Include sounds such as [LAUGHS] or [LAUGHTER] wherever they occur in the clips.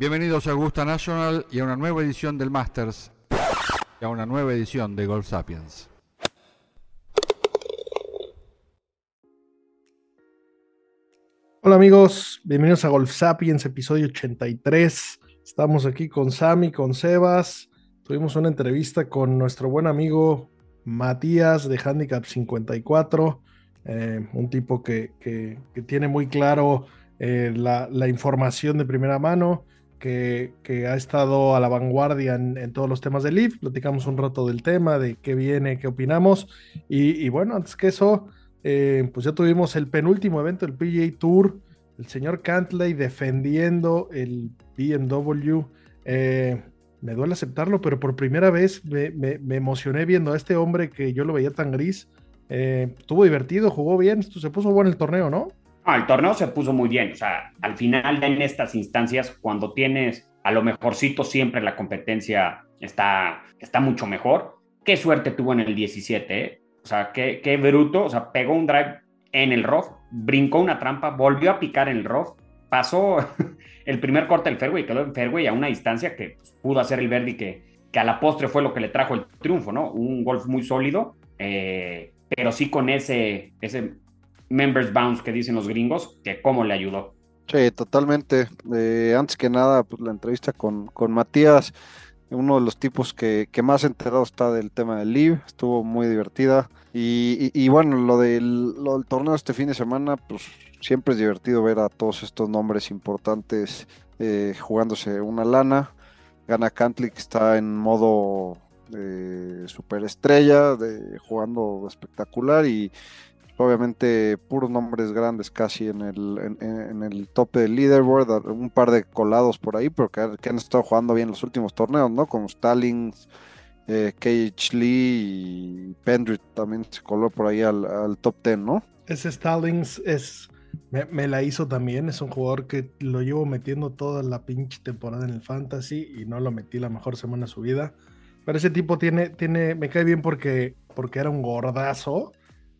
Bienvenidos a Augusta National y a una nueva edición del Masters y a una nueva edición de Golf Sapiens. Hola amigos, bienvenidos a Golf Sapiens, episodio 83. Estamos aquí con Sammy, con Sebas. Tuvimos una entrevista con nuestro buen amigo Matías de Handicap 54, eh, un tipo que, que- tiene muy claro eh, la información de primera mano, que, que ha estado a la vanguardia en, en todos los temas del LIV. Platicamos un rato del tema, de qué viene, qué opinamos. Y, y bueno, antes que eso, eh, pues ya tuvimos el penúltimo evento del PGA Tour, el señor Cantley defendiendo el BMW. Eh, me duele aceptarlo, pero por primera vez me, me- me emocioné viendo a este hombre que yo lo veía tan gris. Eh, estuvo divertido, jugó bien, se puso bueno el torneo, ¿no? Ah, el torneo se puso muy bien. O sea, al final, en estas instancias, cuando tienes a lo mejorcito, siempre la competencia está, está mucho mejor. Qué suerte tuvo en el 17, ¿eh? O sea, qué, qué bruto. O sea, pegó un drive en el rough, brincó una trampa, volvió a picar en el rough, pasó [LAUGHS] el primer corte del fairway, quedó en fairway a una distancia que pues, pudo hacer el Verdi que, que a la postre fue lo que le trajo el triunfo, ¿no? Un golf muy sólido, eh, pero sí con ese, ese members bounce que dicen los gringos, que cómo le ayudó. Sí, totalmente. Eh, antes que nada, pues la entrevista con, con Matías, uno de los tipos que, que más enterado está del tema del Live, estuvo muy divertida. Y, y- bueno, lo del, lo del torneo este fin de semana, pues siempre es divertido ver a todos estos nombres importantes eh, jugándose una lana. Gana Cantley, que está en modo eh, superestrella, de, jugando espectacular y obviamente puros nombres grandes casi en el, en, en el tope del leaderboard, un par de colados por ahí, pero que, que han estado jugando bien los últimos torneos, ¿no? Como Stallings, eh, KH Lee y Pendrit también se coló por ahí al, al top 10, ¿no? Ese Stallings es. Me, me la hizo también. Es un jugador que lo llevo metiendo toda la pinche temporada en el fantasy y no lo metí la mejor semana de su vida. Pero ese tipo tiene, tiene, me cae bien porque, porque era un gordazo.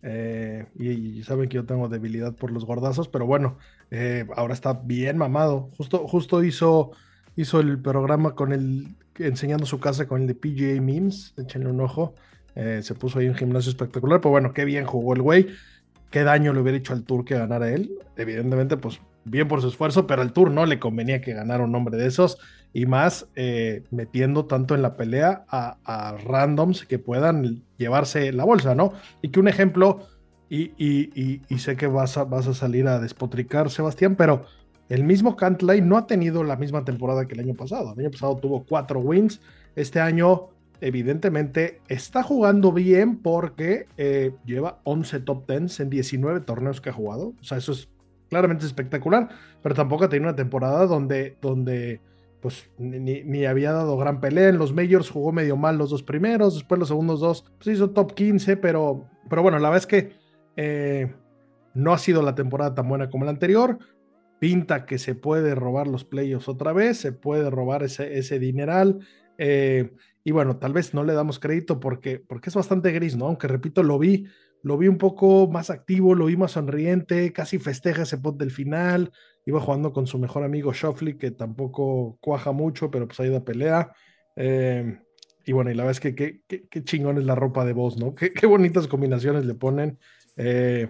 Eh, y, saben que yo tengo debilidad por los gordazos, pero bueno, eh, ahora está bien mamado. Justo, justo hizo, hizo el programa con el enseñando su casa con el de PGA Memes. Échenle un ojo. Eh, se puso ahí un gimnasio espectacular, pero bueno, qué bien jugó el güey qué daño le hubiera hecho al Tour que ganara él. Evidentemente, pues bien por su esfuerzo, pero al Tour no le convenía que ganara un hombre de esos y más eh, metiendo tanto en la pelea a, randoms que puedan llevarse la bolsa, ¿no? Y que un ejemplo, y sé que vas a, vas a salir a despotricar, Sebastián, pero el mismo Cantlay no ha tenido la misma temporada que el año pasado. El año pasado tuvo cuatro wins, este año evidentemente está jugando bien porque eh, lleva 11 top 10 en 19 torneos que ha jugado. O sea, eso es claramente espectacular, pero tampoco ha tenido una temporada donde, donde pues ni, ni había dado gran pelea. En los majors jugó medio mal los dos primeros, después los segundos dos, pues hizo top 15, pero, pero bueno, la verdad es que eh, no ha sido la temporada tan buena como la anterior. Pinta que se puede robar los playoffs otra vez, se puede robar ese, ese dineral. eh, y bueno, tal vez no le damos crédito porque, porque es bastante gris, ¿no? Aunque repito, lo vi, lo vi un poco más activo, lo vi más sonriente, casi festeja ese pot del final. Iba jugando con su mejor amigo Shoffley, que tampoco cuaja mucho, pero pues ahí da pelea. Eh, y bueno, y la verdad es que qué, chingón es la ropa de voz, ¿no? [LAUGHS] Qué, bonitas combinaciones le ponen. Eh,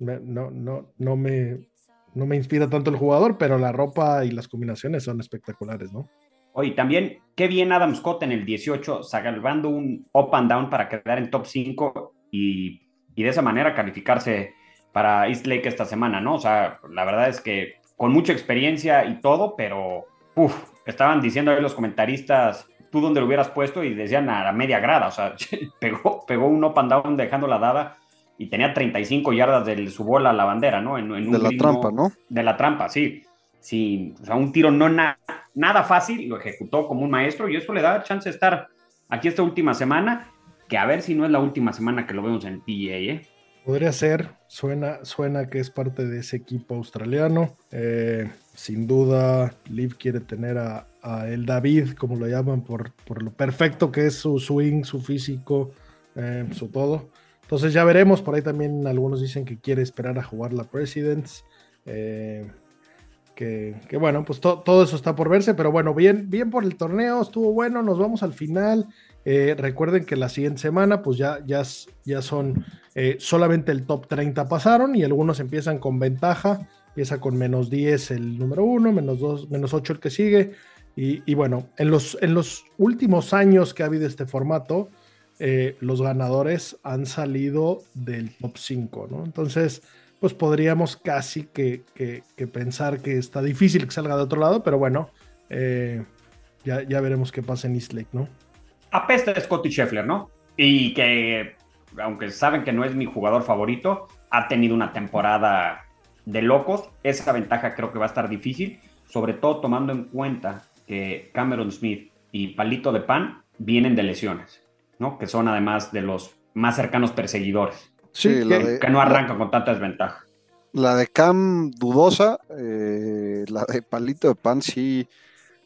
no, no, no, me, no me inspira tanto el jugador, pero la ropa y las combinaciones son espectaculares, ¿no? Oye, también, qué bien Adam Scott en el 18, salvando un up and down para quedar en top 5 y, y de esa manera calificarse para East Lake esta semana, ¿no? O sea, la verdad es que con mucha experiencia y todo, pero uf, estaban diciendo ahí los comentaristas, tú dónde lo hubieras puesto y decían a la media grada, o sea, [LAUGHS] pegó, pegó un up and down dejando la dada y tenía 35 yardas de su bola a la bandera, ¿no? En, en un De la trampa, ¿no? De la trampa, sí. sin, o sea, un tiro no nada fácil, lo ejecutó como un maestro y eso le da chance de estar aquí esta última semana, que a ver si no es la última semana que lo vemos en PGA, ¿eh? Podría ser, suena, suena que es parte de ese equipo australiano. Eh, sin duda, Liv quiere tener a, el David, como lo llaman, por, por, lo perfecto que es su swing, su físico, eh, su todo. Entonces ya veremos, por ahí también algunos dicen que quiere esperar a jugar la Presidents. Eh, que, bueno, pues todo eso está por verse, pero bueno, bien, bien por el torneo, estuvo bueno, nos vamos al final. Eh, recuerden que la siguiente semana, pues ya, ya, ya son eh, solamente el top 30 pasaron y algunos empiezan con ventaja. Empieza con menos 10 el número 1, menos 2, menos 8 el que sigue. Y, bueno, en los, en los últimos años que ha habido este formato, eh, los ganadores han salido del top 5, ¿no? Entonces, pues podríamos casi que, pensar que está difícil que salga de otro lado, pero bueno, ya, ya veremos qué pasa en East Lake, ¿no? Apesta Scotty Scheffler, ¿no? Y que, aunque saben que no es mi jugador favorito, ha tenido una temporada de locos. Esa ventaja creo que va a estar difícil, sobre todo tomando en cuenta que Cameron Smith y Palito de Pan vienen de lesiones, ¿no? Que son además de los más cercanos perseguidores. Sí, que, que no arrancan con tanta desventaja. La de Cam dudosa, eh, la de Palito de Pan sí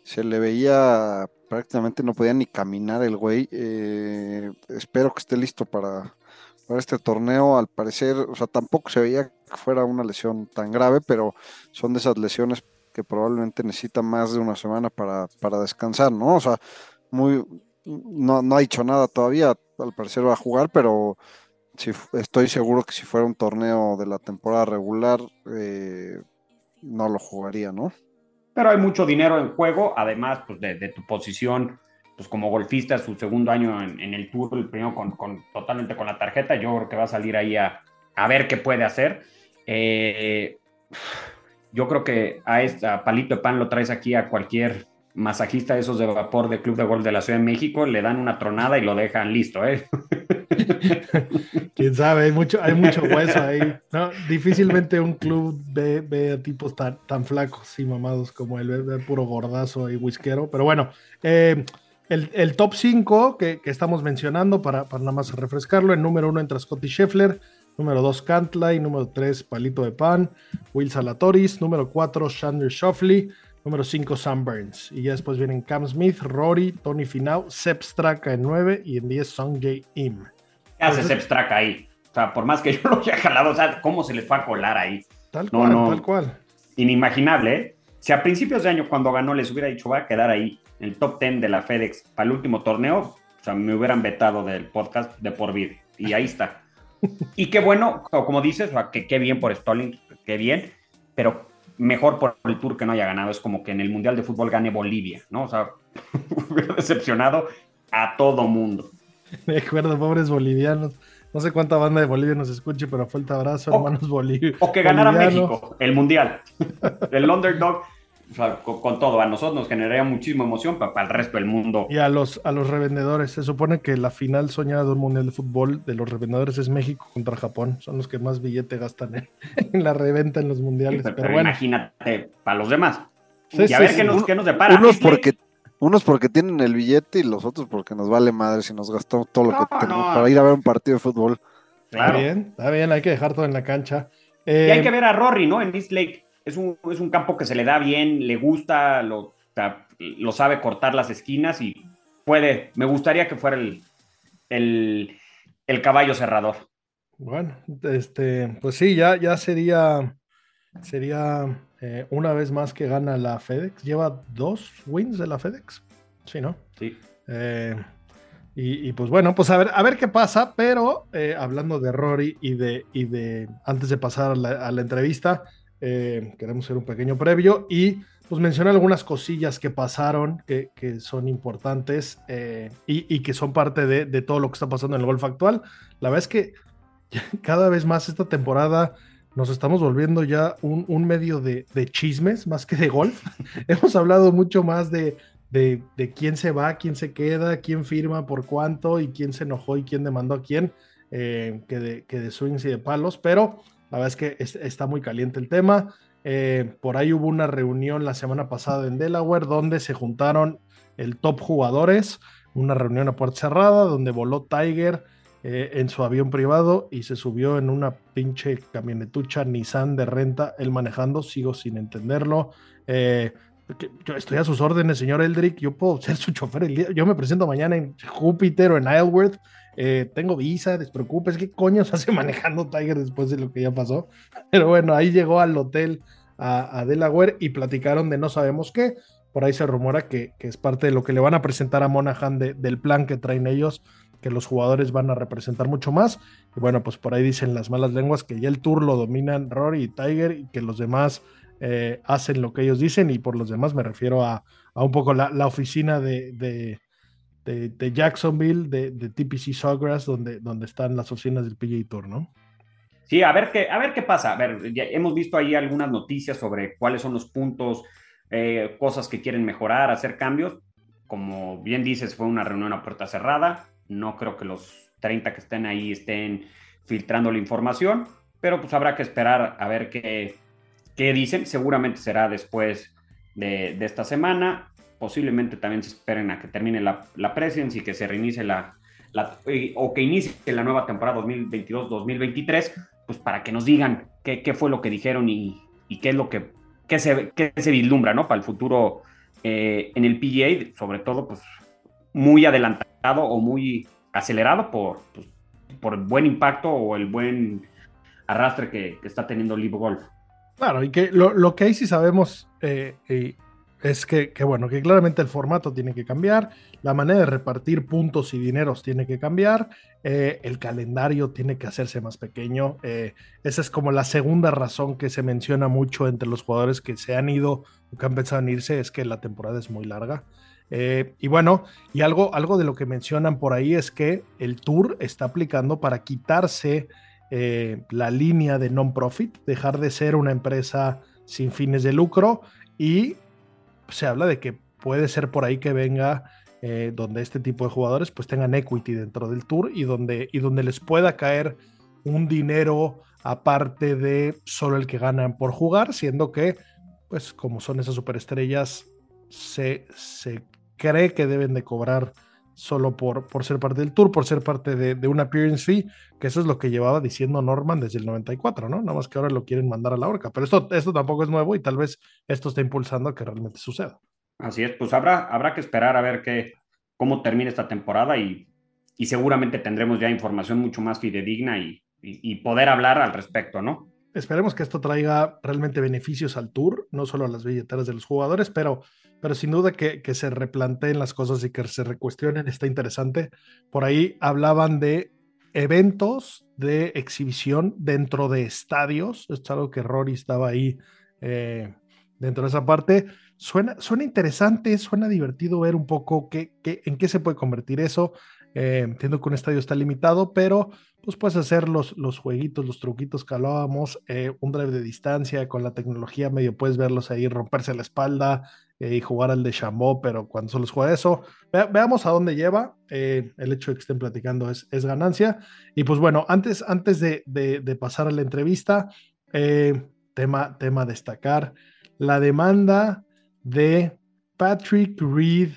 se le veía prácticamente no podía ni caminar el güey. Eh, espero que esté listo para, para este torneo. Al parecer, o sea, tampoco se veía que fuera una lesión tan grave, pero son de esas lesiones que probablemente necesita más de una semana para, para descansar, ¿no? O sea, muy, no, no ha dicho nada todavía, al parecer va a jugar, pero si, estoy seguro que si fuera un torneo de la temporada regular, eh, no lo jugaría, ¿no? Pero hay mucho dinero en juego, además pues, de, tu posición pues como golfista, su segundo año en, el tour, el primero con, totalmente con la tarjeta, yo creo que va a salir ahí a, ver qué puede hacer. Eh, yo creo que a esta palito de pan lo traes aquí a cualquier masajista de esos de vapor del Club de Golf de la Ciudad de México, le dan una tronada y lo dejan listo, ¿eh? [LAUGHS] [LAUGHS] Quién sabe, hay mucho, hay mucho hueso ahí. Difícilmente un club ve, a tipos tan, tan, flacos y mamados como él, ve, puro gordazo y whiskero. Pero bueno, eh, el, top 5 que, estamos mencionando, para, para nada más refrescarlo, en número 1 entra Scotty Scheffler, número 2 Cantlay, número 3 Palito de Pan, Will Salatoris, número 4 Chandler Shoffley, Número 5, Sam Burns. Y ya después vienen Cam Smith, Rory, Tony Finau, Sep Straka en 9 y en 10 Song J. Im. ¿Qué hace Sep Straka ahí? O sea, por más que [LAUGHS] yo lo haya jalado, o sea, ¿cómo se les fue a colar ahí? Tal cual, tal cual. Inimaginable, ¿eh? Si a principios de año, cuando ganó, les hubiera dicho, va a quedar ahí, en el top 10 de la FedEx para el último torneo, o sea, me hubieran vetado del podcast de por vida. Y ahí está. [LAUGHS] y qué bueno, como dices, o sea, que qué bien por Stalling, qué bien, pero mejor por el tour que no haya ganado. Es como que en el Mundial de Fútbol gane Bolivia, ¿no? O sea, [LAUGHS] hubiera decepcionado a todo mundo. De acuerdo, pobres bolivianos. No sé cuánta banda de Bolivia nos escuche, pero fuerte abrazo, hermanos Bolivia. O que ganara México el Mundial. [LAUGHS] el underdog con, todo, a nosotros nos generaría muchísima emoción para, el resto del mundo. Y a los, a los revendedores, se supone que la final soñada de un mundial de fútbol de los revendedores es México contra Japón, son los que más billete gastan en, [LAUGHS] la reventa en los mundiales. pero, bueno. imagínate, para los demás. y a ver qué, nos, qué, nos, depara. Unos porque, unos porque tienen el billete y los otros porque nos vale madre si nos gastamos todo lo que tenemos para ir a ver un partido de fútbol. Está bien, está bien, hay que dejar todo en la cancha. y hay que eh, ver a Rory, ¿no? En East Lake es un, campo que se le da bien, le gusta, lo, lo sabe cortar las esquinas y puede, me gustaría que fuera el, el, caballo cerrador. Bueno, este, pues sí, ya, ya sería, sería eh, una vez más que gana la FedEx. Lleva dos wins de la FedEx. Sí, ¿no? Sí. Eh, y, pues bueno, pues a ver, a ver qué pasa, pero eh, hablando de Rory y de, y de antes de pasar a la entrevista, eh, queremos hacer un pequeño previo y pues mencionar algunas cosillas que pasaron que, son importantes eh, y, que son parte de, todo lo que está pasando en el golf actual. La verdad es que [LAUGHS] cada vez más esta temporada nos estamos volviendo ya un, medio de, chismes más que de golf. [LAUGHS] Hemos hablado mucho más de, de, quién se va, quién se queda, quién firma, por cuánto y quién se enojó y quién demandó a quién, eh, que, de, que de swings y de palos, pero la verdad es que está muy caliente el tema. Eh, por ahí hubo una reunión la semana pasada en Delaware donde se juntaron el top jugadores, una reunión a puerta cerrada donde voló Tiger eh, en su avión privado y se subió en una pinche camionetucha Nissan de renta, él manejando, sigo sin entenderlo. Eh, yo estoy a sus órdenes, señor Eldrick, yo puedo ser su chofer el día, yo me presento mañana en Júpiter o en Isleworth, eh, tengo visa, despreocupes, ¿qué coño se hace [LAUGHS] manejando Tiger después de lo que ya pasó? Pero bueno, ahí llegó al hotel a, Delaware y platicaron de no sabemos qué, por ahí se rumora que, es parte de lo que le van a presentar a Monahan del plan que traen ellos que los jugadores van a representar mucho más. Y bueno, pues por ahí dicen las malas lenguas que ya el tour lo dominan Rory y Tiger y que los demás eh, hacen lo que ellos dicen. Y por los demás me refiero a, un poco la, oficina de, de, Jacksonville, de, TPC Sawgrass, donde, donde están las oficinas del PGA Tour, ¿no? Sí, a ver qué, a ver qué pasa. A ver, ya hemos visto ahí algunas noticias sobre cuáles son los puntos, eh, cosas que quieren mejorar, hacer cambios. Como bien dices, fue una reunión a puerta cerrada no creo que los 30 que estén ahí estén filtrando la información, pero pues habrá que esperar a ver qué, qué dicen. Seguramente será después de, esta semana. Posiblemente también se esperen a que termine la, la presidencia y que se reinicie la, o que inicie la nueva temporada 2022-2023, pues para que nos digan qué, qué, fue lo que dijeron y, y qué es lo que qué se, qué se vislumbra ¿no? para el futuro eh, en el PGA, sobre todo pues muy adelantado o muy acelerado por, pues, por el buen impacto o el buen arrastre que, está teniendo Live Golf. Claro, y que lo, que ahí sí sabemos eh, es que, bueno, que claramente el formato tiene que cambiar, la manera de repartir puntos y dineros tiene que cambiar, eh, el calendario tiene que hacerse más pequeño. Eh, esa es como la segunda razón que se menciona mucho entre los jugadores que se han ido o que han pensado en irse, es que la temporada es muy larga. Eh, y bueno, y algo, algo de lo que mencionan por ahí es que el tour está aplicando para quitarse eh, la línea de non-profit, dejar de ser una empresa sin fines de lucro y se habla de que puede ser por ahí que venga eh, donde este tipo de jugadores pues tengan equity dentro del tour y donde, y donde les pueda caer un dinero aparte de solo el que ganan por jugar, siendo que pues como son esas superestrellas se, se cree que deben de cobrar solo por, por ser parte del tour, por ser parte de, de una appearance fee, que eso es lo que llevaba diciendo Norman desde el 94, ¿no? Nada más que ahora lo quieren mandar a la horca, pero esto, esto tampoco es nuevo y tal vez esto está impulsando a que realmente suceda. Así es, pues habrá, habrá que esperar a ver qué, cómo termina esta temporada y, y seguramente tendremos ya información mucho más fidedigna y, y poder hablar al respecto, ¿no? Esperemos que esto traiga realmente beneficios al tour, no solo a las billeteras de los jugadores, pero pero sin duda que, se replanteen las cosas y que se recuestionen está interesante. Por ahí hablaban de eventos de exhibición dentro de estadios. Esto es algo que Rory estaba ahí eh, dentro de esa parte. Suena, suena interesante, suena divertido ver un poco qué, qué, en qué se puede convertir eso. Eh, entiendo que un estadio está limitado, pero pues puedes hacer los, los jueguitos, los truquitos que hablábamos, eh, un drive de distancia con la tecnología medio puedes verlos ahí romperse la espalda eh, y jugar al de Chambó, pero cuando solo juega eso, veamos a dónde lleva. el hecho de que estén platicando es, es ganancia. Y pues bueno, antes, antes de, de, pasar a la entrevista, tema, tema destacar, la demanda de Patrick Reed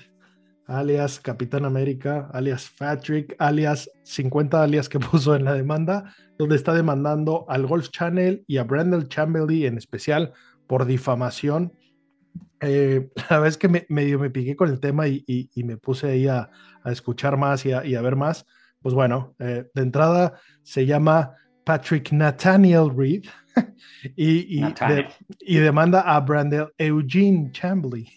alias Capitán América, alias Patrick, alias 50 alias que [LAUGHS] puso en la demanda, donde está demandando al Golf Channel y a Brandel Chambly en especial por difamación. Eh, [LAUGHS] la vez que me, medio me piqué con el tema y, me puse ahí a, escuchar más y a, ver más, pues bueno, eh, de entrada se llama Patrick Nathaniel Reed [LAUGHS] y, y, demanda a Brandel Eugene Chambly.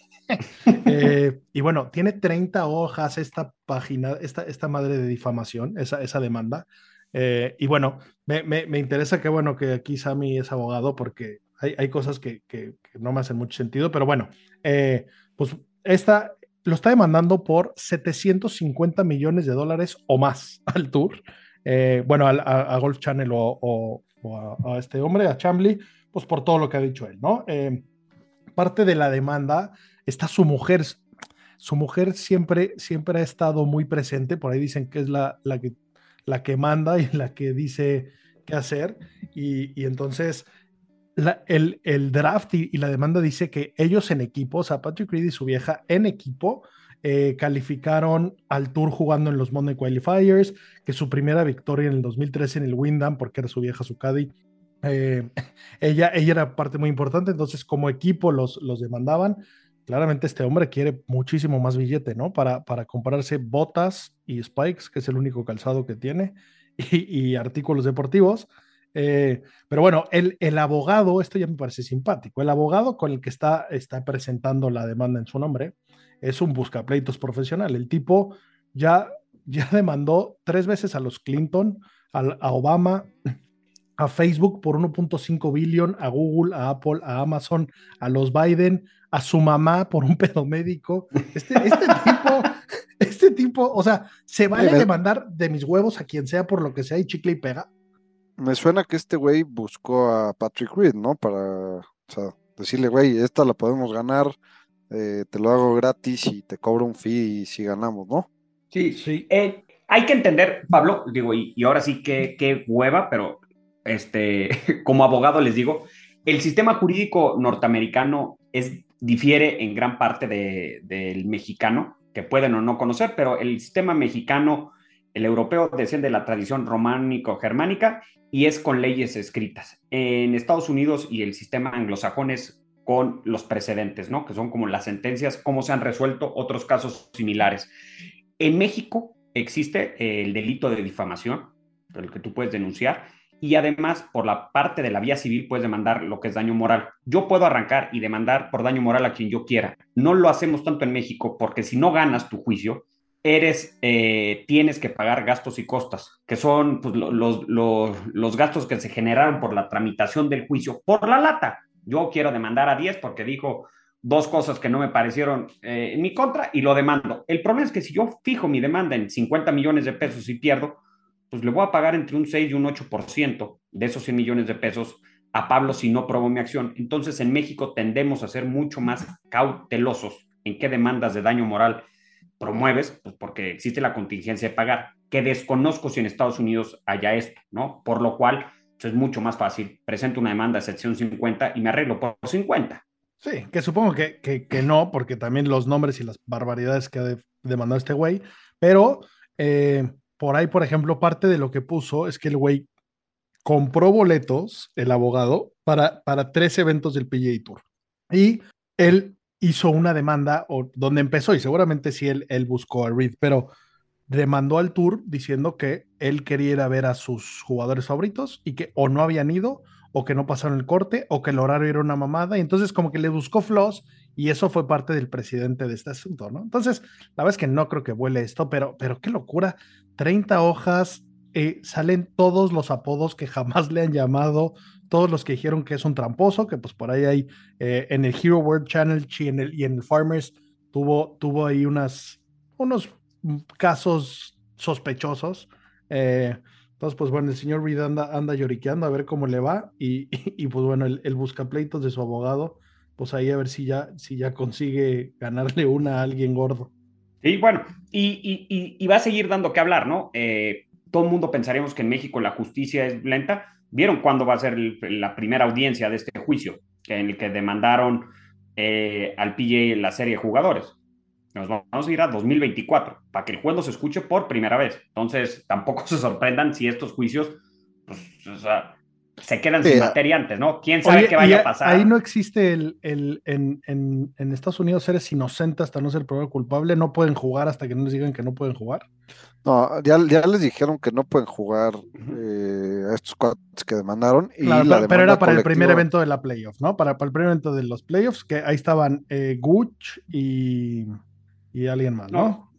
Eh, y bueno, tiene 30 hojas esta página, esta, esta madre de difamación, esa, esa demanda. Eh, y bueno, me, me, interesa que bueno que aquí Sammy es abogado porque hay, hay cosas que, que, no me hacen mucho sentido, pero bueno, eh, pues esta lo está demandando por 750 millones de dólares o más [LAUGHS] al tour. bueno, a, Golf Channel o, a, a, este hombre, a Chambly, pues por todo lo que ha dicho él, ¿no? parte de la demanda está su mujer. Su mujer siempre, siempre ha estado muy presente, por ahí dicen que es la, la, que, la que manda y la que dice qué hacer. Y, entonces el, el, draft y, y, la demanda dice que ellos en equipo, o sea, Patrick Reed y su vieja en equipo, eh, calificaron al Tour jugando en los Monday Qualifiers, que su primera victoria en el 2013 en el Windham, porque era su vieja su eh, [LAUGHS] ella, ella era parte muy importante, entonces como equipo los, los demandaban. Claramente este hombre quiere muchísimo más billete, ¿no? Para, para comprarse botas y spikes, que es el único calzado que tiene, [LAUGHS] y, artículos deportivos. Eh, pero bueno, el, el, abogado, esto ya me parece simpático, el abogado con el que está, está presentando la demanda en su nombre, es un buscapleitos profesional. El tipo ya, ya [LAUGHS] demandó tres veces a los Clinton, a, Obama, a Facebook por 1.5 billón, a Google, a Apple, a Amazon, a los Biden, a su mamá por un pedo médico. Este, este [LAUGHS] tipo, este tipo, o sea, se vale demandar de mis huevos a quien sea por lo que sea y chicle y pega. Me suena que este güey buscó a Patrick Reed, ¿no? Para, o sea, decirle, güey, esta la podemos ganar, eh, te lo hago gratis y te cobro un fee si ganamos, ¿no? Sí, sí. Eh, hay que entender, Pablo, digo, y, ahora sí que, qué hueva, pero este, [LAUGHS] como abogado les digo, el sistema jurídico norteamericano es, difiere en gran parte del mexicano, que pueden o no conocer, pero el sistema mexicano, el europeo, desciende de la tradición románico-germánica y es con leyes escritas. En Estados Unidos y el sistema anglosajón es con los precedentes, ¿no? Que son como las sentencias, cómo se han resuelto otros casos similares. En México existe el delito de difamación, el que tú puedes denunciar, y además por la parte de la vía civil puedes demandar lo que es daño moral. Yo puedo arrancar y demandar por daño moral a quien yo quiera. No lo hacemos tanto en México porque si no ganas tu juicio, eres, eh, tienes que pagar gastos y costas, que son pues, los, los, los gastos que se generaron por la tramitación del juicio por la lata yo quiero demandar a 10 porque dijo dos cosas que no me parecieron eh, en mi contra y lo demando. El problema es que si yo fijo mi demanda en 50 millones de pesos y pierdo, pues le voy a pagar entre un 6 y un 8% de esos 100 millones de pesos a Pablo si no probó mi acción. Entonces en México tendemos a ser mucho más cautelosos en qué demandas de daño moral promueves, pues porque existe la contingencia de pagar, que desconozco si en Estados Unidos haya esto, ¿no? Por lo cual es mucho más fácil. Presento una demanda de sección 50 y me arreglo por 50. Sí, que supongo que, que, no, porque también los nombres y las barbaridades que ha demandado este güey, pero eh, por ahí, por ejemplo, parte de lo que puso es que el güey compró boletos, el abogado, para, para tres eventos del PGA Tour. Y él hizo una demanda, o donde empezó, y seguramente sí él, él buscó a Reed, pero demandó al tour diciendo que él quería ir a ver a sus jugadores favoritos y que o no habían ido o que no pasaron el corte o que el horario era una mamada y entonces como que le buscó flaws y eso fue parte del presidente de este asunto, ¿no? Entonces, la verdad es que no creo que vuele esto, pero, pero qué locura, 30 hojas, eh, salen todos los apodos que jamás le han llamado, todos los que dijeron que es un tramposo, que pues por ahí hay eh, en el Hero World Channel y en el, y en el Farmers tuvo, tuvo ahí unas, unos casos sospechosos. Eh, entonces, pues bueno, el señor Reed anda, lloriqueando a ver cómo le va [LAUGHS] y, y, pues bueno, el, el buscapleitos de su abogado, pues ahí a ver si ya, si ya consigue ganarle una a alguien gordo. Sí, bueno, y, y va a seguir dando que hablar, ¿no? Eh, todo el mundo pensaríamos que en México la justicia es lenta. ¿Vieron cuándo va a ser la primera audiencia de este juicio en el que demandaron eh, al PJ la serie de jugadores? Nos vamos a ir a 2024 para que el juego se escuche por primera vez. Entonces, tampoco [LAUGHS] se sorprendan si estos juicios pues, se quedan sin materia antes, ¿no? ¿Quién sabe qué vaya a pasar? Ahí no existe el, el en, en, en, Estados Unidos eres inocente hasta no ser probado culpable, no pueden jugar hasta que no les digan que no pueden jugar. No, ya, ya les dijeron que no pueden jugar eh, a estos cuates que demandaron. Y pero, era para el primer evento de la playoff, ¿no? Para, para el primer evento de los playoffs, que ahí estaban eh, Gucci y y alguien más, ¿no?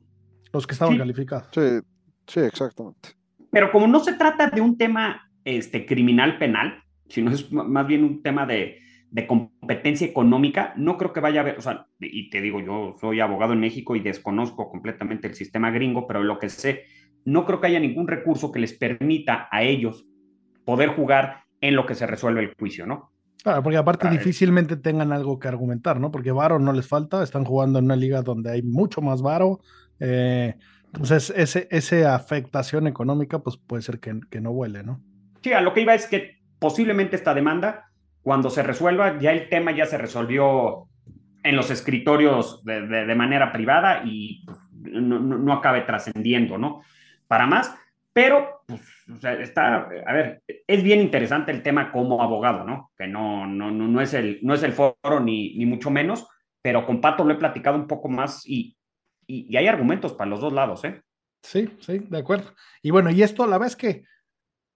Los que estaban calificados. Sí, sí, exactamente. Pero como no se trata de un tema este, criminal penal, sino es más bien un tema de, de competencia económica, no creo que vaya a haber, o sea, y te digo, yo soy abogado en México y desconozco completamente el sistema gringo, pero lo que sé, no creo que haya ningún recurso que les permita a ellos poder jugar en lo que se resuelve el juicio, ¿no? Claro, porque aparte difícilmente tengan algo que argumentar, ¿no? Porque varo no les falta, están jugando en una liga donde hay mucho más varo. Eh, entonces, ese, esa afectación económica, pues puede ser que, que no vuele, ¿no? Sí, a lo que iba es que posiblemente esta demanda cuando se resuelva, ya el tema ya se resolvió en los escritorios de, de, manera privada y no, no, no acabe trascendiendo, ¿no? Para más, pero pues, o sea, está, a ver, es bien interesante el tema como abogado, ¿no? Que no, no, no, no, es, el, no es el foro ni, ni mucho menos, pero con Pato lo he platicado un poco más y, y, hay argumentos para los dos lados, ¿eh? Sí, sí, de acuerdo. Y bueno, y esto a la vez que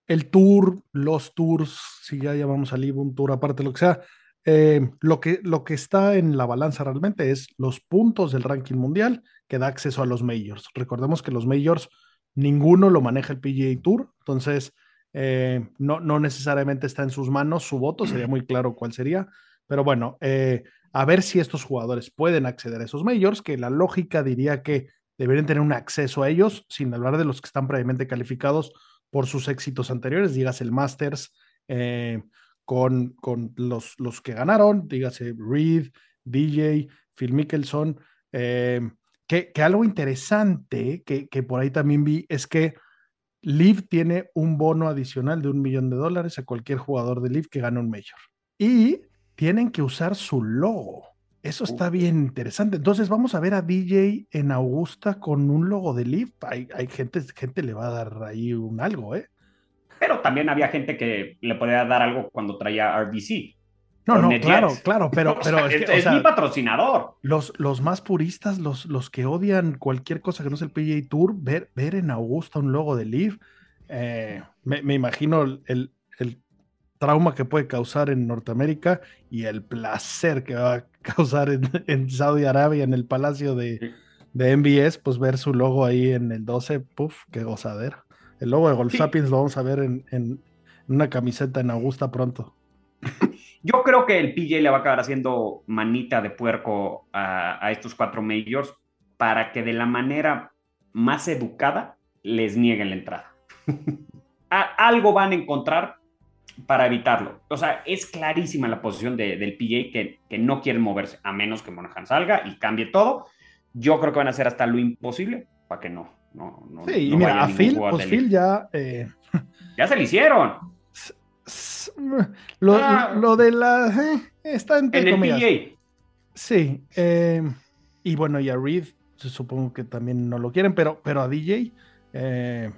el tour, los tours, si ya llamamos al un tour aparte, lo que sea, eh, lo, que, lo que está en la balanza realmente es los puntos del ranking mundial que da acceso a los majors. Recordemos que los majors, ninguno lo maneja el PGA Tour, entonces eh, no, no necesariamente está en sus manos su voto, sería muy claro cuál sería, pero bueno, eh, a ver si estos jugadores pueden acceder a esos majors, que la lógica diría que deberían tener un acceso a ellos, sin hablar de los que están previamente calificados por sus éxitos anteriores, digas el Masters, eh, con, con los, los, que ganaron, dígase Reed, DJ, Phil Mickelson, eh, que, que, algo interesante que, que, por ahí también vi es que Liv tiene un bono adicional de un millón de dólares a cualquier jugador de Liv que gane un Major. Y tienen que usar su logo. Eso está bien interesante. Entonces vamos a ver a DJ en Augusta con un logo de Liv. Hay, hay gente, gente le va a dar ahí un algo, ¿eh? Pero también había gente que le podía dar algo cuando traía RBC. No, no, claro, [LAUGHS] claro, pero, pero o sea, es, que, es sea, mi patrocinador. Los, los más puristas, los, los que odian cualquier cosa que no sea el PGA Tour, ver, ver en Augusta un logo de Liv, eh, me, me, imagino el, el, trauma que puede causar en Norteamérica y el placer que va a causar en, [LAUGHS] en Saudi Arabia, en el palacio de, de, MBS, pues ver su logo ahí en el 12, puff, qué gozadera. El logo de Golf sí. Sapiens lo vamos a ver en, en, una camiseta en Augusta pronto. Yo creo que el PJ le va a acabar haciendo manita de puerco a, a estos cuatro majors para que de la manera más educada les nieguen la entrada. [LAUGHS] a, algo van a encontrar para evitarlo. O sea, es clarísima la posición de, del PJ que, que, no quieren moverse, a menos que Monahan salga y cambie todo. Yo creo que van a hacer hasta lo imposible para que no. no, no sí, no y mira, a Phil, pues Phil ya. Eh... Ya se le hicieron. Lo, ah, lo de la. Eh, está entre en el comillas. PGA. Sí. Eh, y bueno, y a Reed, supongo que también no lo quieren, pero, pero a DJ. Eh,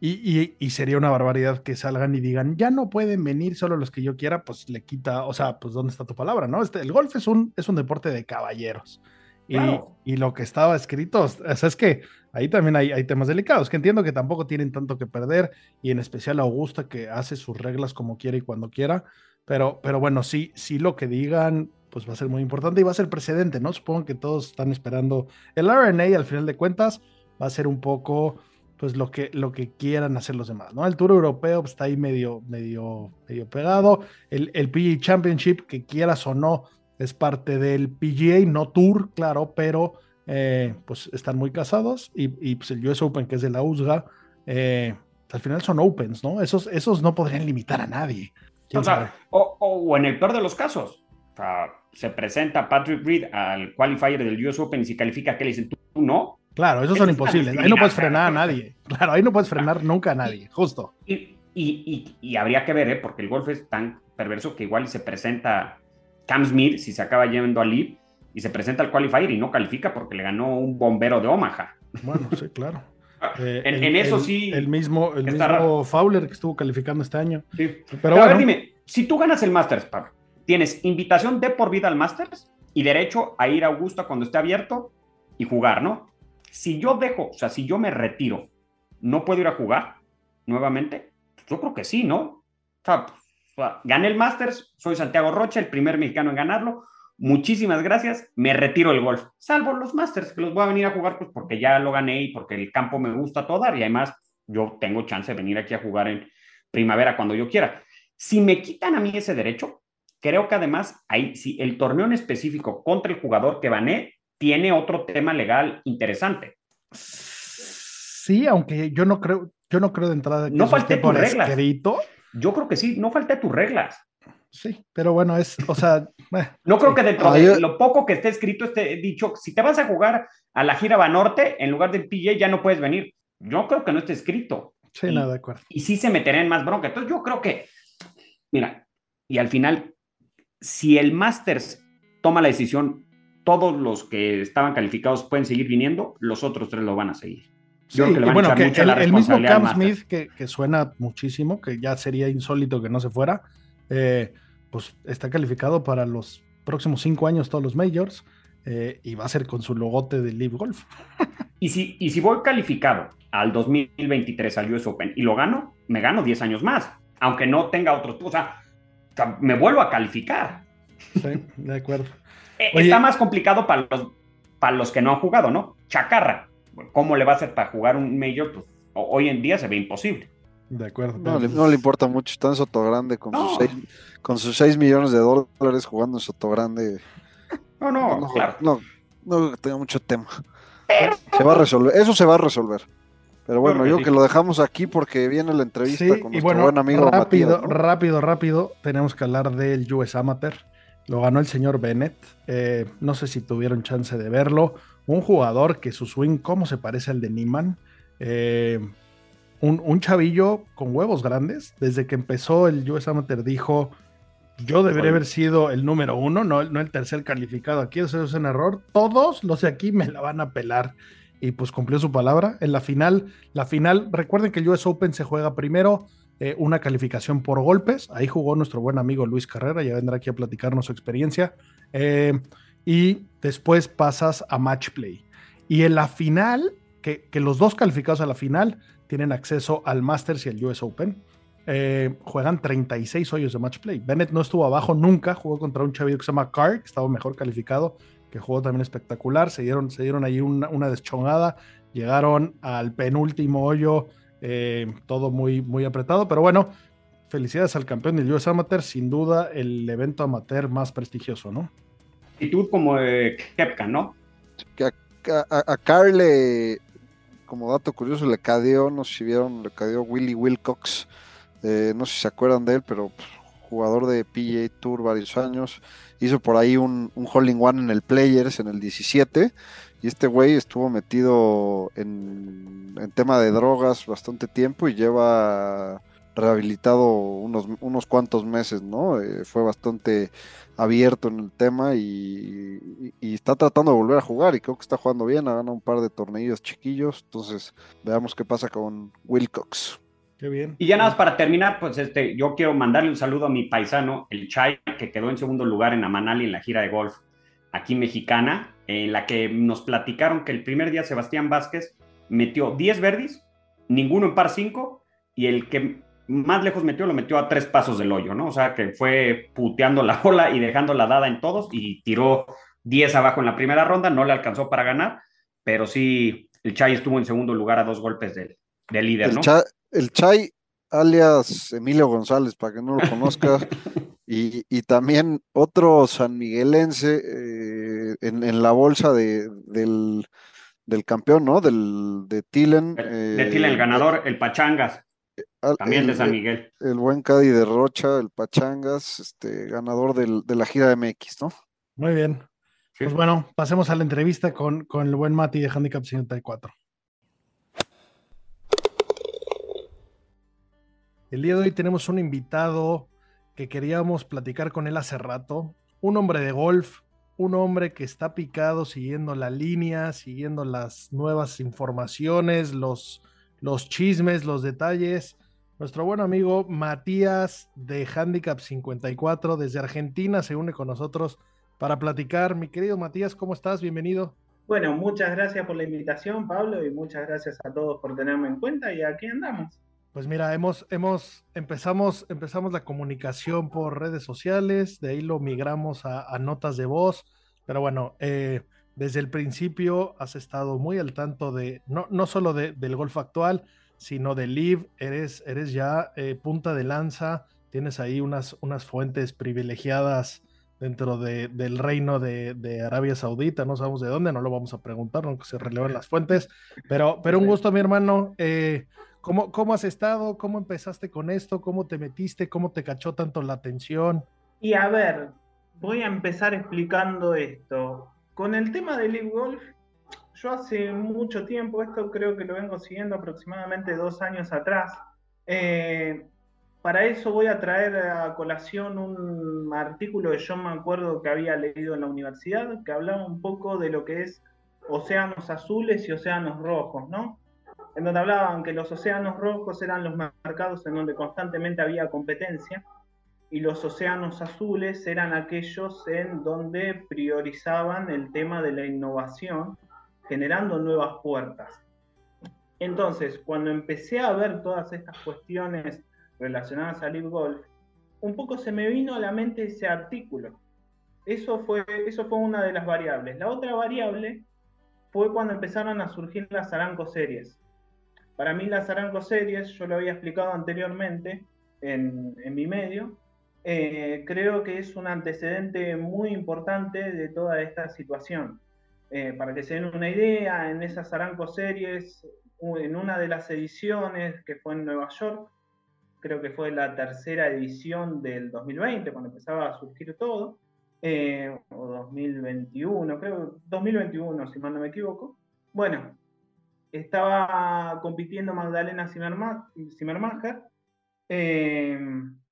y, y, y, sería una barbaridad que salgan y digan, ya no pueden venir solo los que yo quiera, pues le quita, o sea, pues ¿dónde está tu palabra? ¿no? Este, el golf es un, es un deporte de caballeros. Y, claro. y, lo que estaba escrito, o sea, es que ahí también hay, hay, temas delicados, que entiendo que tampoco tienen tanto que perder, y en especial Augusta que hace sus reglas como quiere y cuando quiera, pero, pero bueno, sí, sí lo que digan, pues va a ser muy importante y va a ser precedente, ¿no? Supongo que todos están esperando el RNA al final de cuentas, va a ser un poco pues lo que, lo que quieran hacer los demás, ¿no? El Tour Europeo pues, está ahí medio, medio, medio pegado, el, el PGA Championship, que quieras o no, es parte del PGA, no Tour, claro, pero eh, pues están muy casados y, y, pues el US Open, que es de la USGA, eh, al final son Opens, ¿no? Esos, esos no podrían limitar a nadie. O, sea, o, o, en el peor de los casos, o sea, se presenta Patrick Reed al qualifier del US Open y si califica, ¿qué le dicen? ¿Tú no? Claro, esos son imposibles. Ahí no puedes frenar a nadie. Claro, ahí no puedes frenar nunca a nadie, justo. Y, y, y, y habría que ver, ¿eh? porque el golf es tan perverso que igual se presenta Cam Smith, si se acaba yendo al LIB, y se presenta al qualifier y no califica porque le ganó un bombero de Omaha. Bueno, sí, claro. [LAUGHS] Eh, en, el, en, eso el, sí. El mismo, el mismo Fowler que estuvo calificando este año. Sí. Pero, Pero bueno. a ver, dime, si tú ganas el Masters, Pablo, tienes invitación de por vida al Masters y derecho a ir a Augusta cuando esté abierto y jugar, ¿no? Si yo dejo, o sea, si yo me retiro, ¿no puedo ir a jugar nuevamente? Yo creo que sí, ¿no? O sea, sea gané el Masters, soy Santiago Rocha, el primer mexicano en ganarlo, muchísimas gracias, me retiro el golf, salvo los Masters, que los voy a venir a jugar pues porque ya lo gané y porque el campo me gusta todo y además yo tengo chance de venir aquí a jugar en primavera cuando yo quiera. Si me quitan a mí ese derecho, creo que además ahí, si el torneo en específico contra el jugador que gané tiene otro tema legal interesante. Sí, aunque yo no creo, yo no creo de entrada que no falte tus reglas. Escrito. Yo creo que sí, no falte tus reglas. Sí, pero bueno, es, o sea. [LAUGHS] no creo que dentro de lo poco que esté escrito esté dicho, si te vas a jugar a la gira Banorte, en lugar del PJ ya no puedes venir. Yo creo que no esté escrito. Sí, y, nada, de acuerdo. Y sí se meterá en más bronca. Entonces yo creo que, mira, y al final si el Masters toma la decisión, todos los que estaban calificados pueden seguir viniendo, los otros tres lo van a seguir. Yo creo que le van bueno, mucho el, la el mismo Cam Smith, que, que, suena muchísimo, que ya sería insólito que no se fuera, eh, pues está calificado para los próximos cinco años todos los majors eh, y va a ser con su logote de Live Golf. [LAUGHS] y, si, y si voy calificado al 2023 al US Open y lo gano, me gano 10 años más, aunque no tenga otro, o sea, me vuelvo a calificar. Sí, de acuerdo. [LAUGHS] Eh, está más complicado para los, para los que no han jugado, ¿no? Chacarra, ¿cómo le va a hacer para jugar un Major? Pues hoy en día se ve imposible. De acuerdo. No, le, no le importa mucho, está en Soto Grande con, sus seis, con sus 6 millones de dólares jugando en Soto Grande. No, no, no claro. No, no tengo mucho tema. Se va a resolver, eso se va a resolver. Pero bueno, yo que lo dejamos aquí porque viene la entrevista con nuestro bueno, buen amigo rápido, rápido, rápido, tenemos que hablar del US Amateur. Lo ganó el señor Bennett. Eh, no sé si tuvieron chance de verlo. Un jugador que su swing, ¿cómo se parece al de Niman? Eh, un, chavillo con huevos grandes. Desde que empezó el US Amateur dijo, yo debería haber sido el número uno, no, no el tercer calificado. Aquí eso es un error. Todos los de aquí me la van a pelar y pues cumplió su palabra. En la final, la final, recuerden que el US Open se juega primero eh, una calificación por golpes. Ahí jugó nuestro buen amigo Luis Carrera, ya vendrá aquí a platicarnos su experiencia. Eh, y después pasas a match play. Y en la final, que, los dos calificados a la final tienen acceso al Masters y al US Open. Eh, juegan 36 hoyos de match play. Bennett no estuvo abajo nunca, jugó contra un chavillo que se llama Carr, que estaba mejor calificado, que jugó también espectacular. Se dieron, se dieron ahí una, una deschongada, llegaron al penúltimo hoyo, eh, todo muy, muy apretado, pero bueno, felicidades al campeón del US Amateur, sin duda el evento amateur más prestigioso, ¿no? Tú como eh, Kepka, ¿no? A, a, Carle, como dato curioso, le cadeó, no sé si vieron, le cadeó Willy Wilcox, eh, no sé si se acuerdan de él, pero pues, jugador de PGA Tour varios años, hizo por ahí un, un Holding One en el Players en el 17 y este güey estuvo metido en, tema de drogas bastante tiempo y lleva rehabilitado unos, unos cuantos meses, ¿no? Eh, fue bastante abierto en el tema y, y, está tratando de volver a jugar y creo que está jugando bien, ha ganado un par de tornillos chiquillos, entonces veamos qué pasa con Wilcox bien. Y ya nada más para terminar, pues este, yo quiero mandarle un saludo a mi paisano, el Chay, que quedó en segundo lugar en Amanali en la gira de golf aquí mexicana, en la que nos platicaron que el primer día Sebastián Vázquez metió 10 verdis, ninguno en par 5, y el que más lejos metió lo metió a tres pasos del hoyo, ¿no? O sea, que fue puteando la [LAUGHS] bola y dejando la dada en todos y tiró 10 abajo en la primera ronda, no le alcanzó para ganar, pero sí, el Chay estuvo en segundo lugar a dos golpes del, líder, ¿no? el Chay, alias Emilio González, para que no lo conozcas, [LAUGHS] y, también otro sanmiguelense eh, en, la bolsa de, del, campeón, ¿no? Del, de Tilen. de Tilen, el eh, ganador, el Pachangas. También de San Miguel. El, buen Cadi de Rocha, el Pachangas, este, ganador de la gira MX, ¿no? Muy bien. Pues bueno, pasemos a la entrevista con, con el buen Mati de Handicap 54. El día de hoy tenemos un invitado que queríamos platicar con él hace rato, un hombre de golf, un hombre que está picado siguiendo la línea, siguiendo las nuevas informaciones, los, los chismes, los detalles. Nuestro buen amigo Matías de Handicap 54 desde Argentina se une con nosotros para platicar. Mi querido Matías, ¿cómo estás? Bienvenido. Bueno, muchas gracias por la invitación, Pablo, y muchas gracias a todos por tenerme en cuenta y aquí andamos. Pues mira, hemos, hemos, empezamos, empezamos la comunicación por redes sociales, de ahí lo migramos a, notas de voz, pero bueno, eh, desde el principio has estado muy al tanto de, no, no solo del golf actual, sino del Live, eres, eres ya eh, punta de lanza, tienes ahí unas, unas fuentes privilegiadas dentro del reino de, Arabia Saudita, no sabemos de dónde, no lo vamos a preguntar, aunque se relevan las fuentes, pero, pero un gusto, mi hermano. Eh, ¿Cómo, ¿Cómo has estado? ¿Cómo empezaste con esto? ¿Cómo te metiste? ¿Cómo te cachó tanto la atención? Y a ver, voy a empezar explicando esto. Con el tema del Live Golf, yo hace mucho tiempo, esto creo que lo vengo siguiendo aproximadamente dos años atrás, eh, para eso voy a traer a colación un artículo que yo me acuerdo que había leído en la universidad, que hablaba un poco de lo que es océanos azules y océanos rojos, ¿no? En donde hablaban que los océanos rojos eran los mercados en donde constantemente había competencia y los océanos azules eran aquellos en donde priorizaban el tema de la innovación, generando nuevas puertas. Entonces, cuando empecé a ver todas estas cuestiones relacionadas al Golf, un poco se me vino a la mente ese artículo. Eso fue, eso fue una de las variables. La otra variable fue cuando empezaron a surgir las Aranco Series. Para mí las Aranco Series, yo lo había explicado anteriormente en, mi medio, eh, creo que es un antecedente muy importante de toda esta situación. Eh, para que se den una idea, en esas Aranco Series, en una de las ediciones que fue en Nueva York, creo que fue la tercera edición del 2020, cuando empezaba a surgir todo, eh, o 2021, creo, 2021, si mal no me equivoco. Bueno, estaba compitiendo Magdalena Zimmermacher, eh,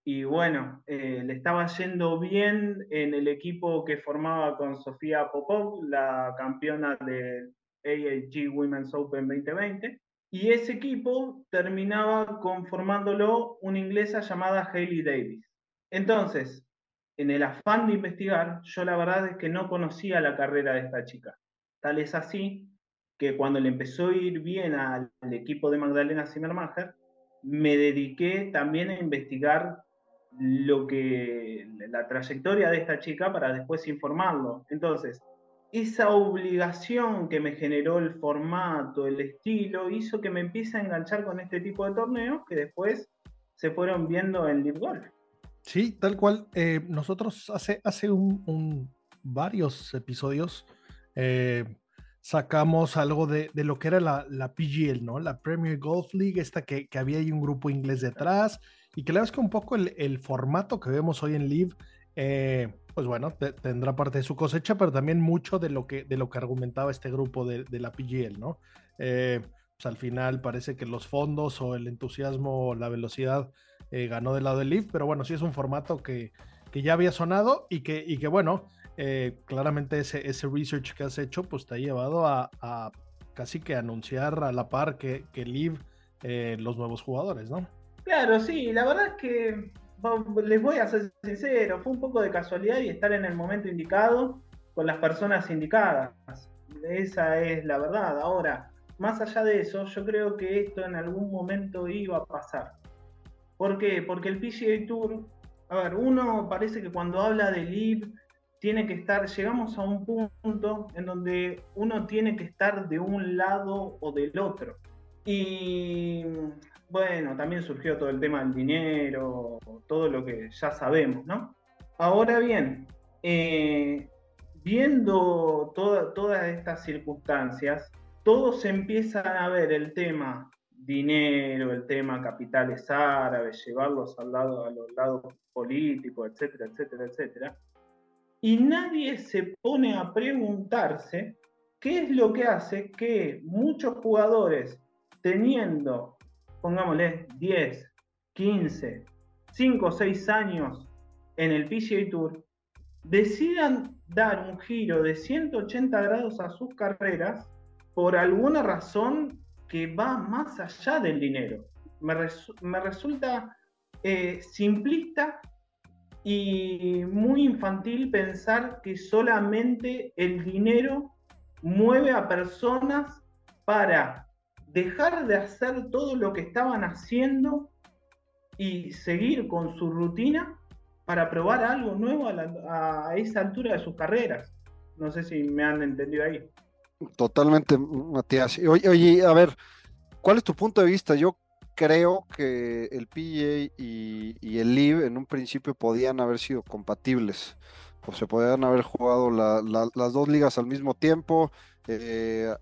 y bueno, eh, le estaba yendo bien en el equipo que formaba con Sofía Popov, la campeona de AAG Women's Open 2020. Y ese equipo terminaba conformándolo una inglesa llamada Hayley Davis. Entonces, en el afán de investigar, yo la verdad es que no conocía la carrera de esta chica. Tal es así que cuando le empezó a ir bien al, equipo de Magdalena Zimmermacher, me dediqué también a investigar lo que la trayectoria de esta chica para después informarlo. Entonces, esa obligación que me generó el formato, el estilo, hizo que me empiece a enganchar con este tipo de torneos que después se fueron viendo en Live Golf. Sí, tal cual. Eh, nosotros hace, hace un, varios episodios eh, sacamos algo de, lo que era la, la, PGL, ¿no? La Premier Golf League, esta que, había ahí un grupo inglés detrás y que la verdad es que un poco el, el formato que vemos hoy en Live eh, pues bueno, tendrá parte de su cosecha, pero también mucho de lo que, de lo que argumentaba este grupo de, la PGL, ¿no? Eh, pues al final parece que los fondos o el entusiasmo o la velocidad eh, ganó del lado del Leaf, pero bueno, sí es un formato que, ya había sonado y que, y que bueno, eh, claramente ese, ese research que has hecho, pues te ha llevado a, casi que anunciar a la par que, que Live los nuevos jugadores, ¿no? Claro, sí, la verdad es que les voy a ser sincero, fue un poco de casualidad y estar en el momento indicado con las personas indicadas. Esa es la verdad. Ahora, más allá de eso, yo creo que esto en algún momento iba a pasar. ¿Por qué? Porque el PGA Tour, a ver, uno parece que cuando habla de LIV tiene que estar, llegamos a un punto en donde uno tiene que estar de un lado o del otro. Y bueno, también surgió todo el tema del dinero, todo lo que ya sabemos, ¿no? Ahora bien, eh, viendo todas estas circunstancias, todos empiezan a ver el tema dinero, el tema capitales árabes, llevarlos al lado, a los lados políticos, etcétera, etcétera, etcétera. Y nadie se pone a preguntarse qué es lo que hace que muchos jugadores, teniendo pongámosle 10, 15, 5 o 6 años en el PGA Tour, decidan dar un giro de 180 grados a sus carreras por alguna razón que va más allá del dinero. Me, resulta eh, simplista y muy infantil pensar que solamente el dinero mueve a personas para dejar de hacer todo lo que estaban haciendo y seguir con su rutina para probar algo nuevo a, esa altura de sus carreras. No sé si me han entendido ahí. Totalmente, Matías. Oye, oye, a ver, ¿cuál es tu punto de vista? Yo creo que el PGA y, el LIV en un principio podían haber sido compatibles. O se podían haber jugado las dos ligas al mismo tiempo eh,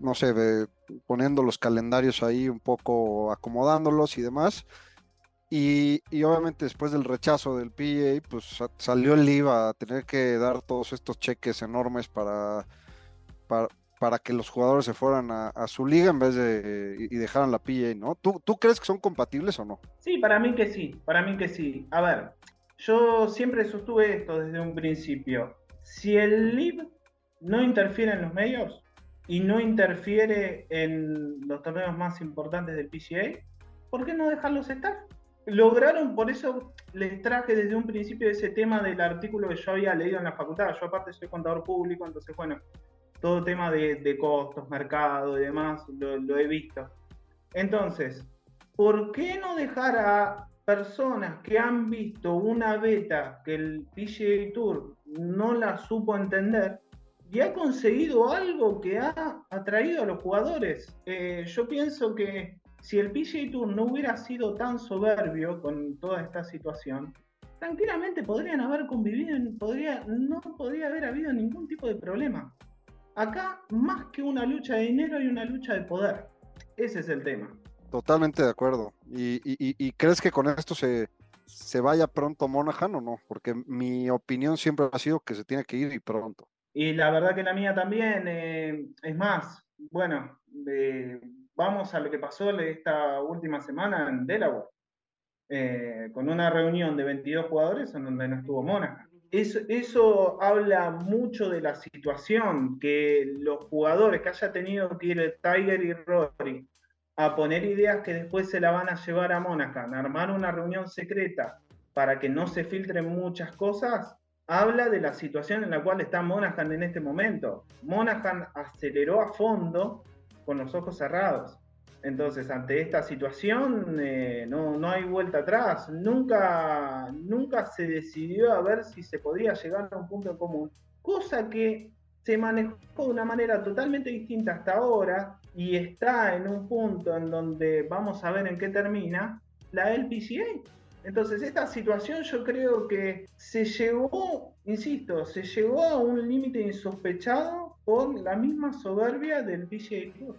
no sé, poniendo los calendarios ahí un poco, acomodándolos y demás. Y, obviamente después del rechazo del PA, pues salió el IVA a tener que dar todos estos cheques enormes para, para que los jugadores se fueran a, su liga en vez de y, dejaran la PGA, ¿no? ¿Tú, ¿Tú crees que son compatibles o no? Sí, para mí que sí, para mí que sí. A ver, yo siempre sostuve esto desde un principio. Si el LIB no interfiere en los medios y no interfiere en los torneos más importantes del PGA, ¿por qué no dejarlos estar? Lograron, por eso les traje desde un principio ese tema del artículo que yo había leído en la facultad. Yo aparte soy contador público, entonces bueno, todo tema de, costos, mercado y demás, lo, he visto. Entonces, ¿por qué no dejar a personas que han visto una beta que el PGA Tour no la supo entender y ha conseguido algo que ha atraído a los jugadores? Eh, yo pienso que si el PGA Tour no hubiera sido tan soberbio con toda esta situación, tranquilamente podrían haber convivido, podría, no podría haber habido ningún tipo de problema. Acá, más que una lucha de dinero, hay una lucha de poder. Ese es el tema. Totalmente de acuerdo. ¿Y, crees que con esto se, se vaya pronto Monahan o no? Porque mi opinión siempre ha sido que se tiene que ir y pronto. Y la verdad que la mía también, eh, es más, bueno, vamos a lo que pasó esta última semana en Delaware, eh, con una reunión de 22 jugadores en donde no estuvo Monahan eso, habla mucho de la situación, que los jugadores que haya tenido que ir Tiger y Rory a poner ideas que después se la van a llevar a Monaghan, armar una reunión secreta para que no se filtren muchas cosas, habla de la situación en la cual está Monaghan en este momento. Monaghan aceleró a fondo con los ojos cerrados. Entonces, ante esta situación, eh, no, hay vuelta atrás. Nunca, nunca se decidió a ver si se podía llegar a un punto en común, cosa que se manejó de una manera totalmente distinta hasta ahora y está en un punto en donde vamos a ver en qué termina la LPCA. Entonces, esta situación yo creo que se llegó, insisto, se llegó a un límite insospechado por la misma soberbia del PGA Tour.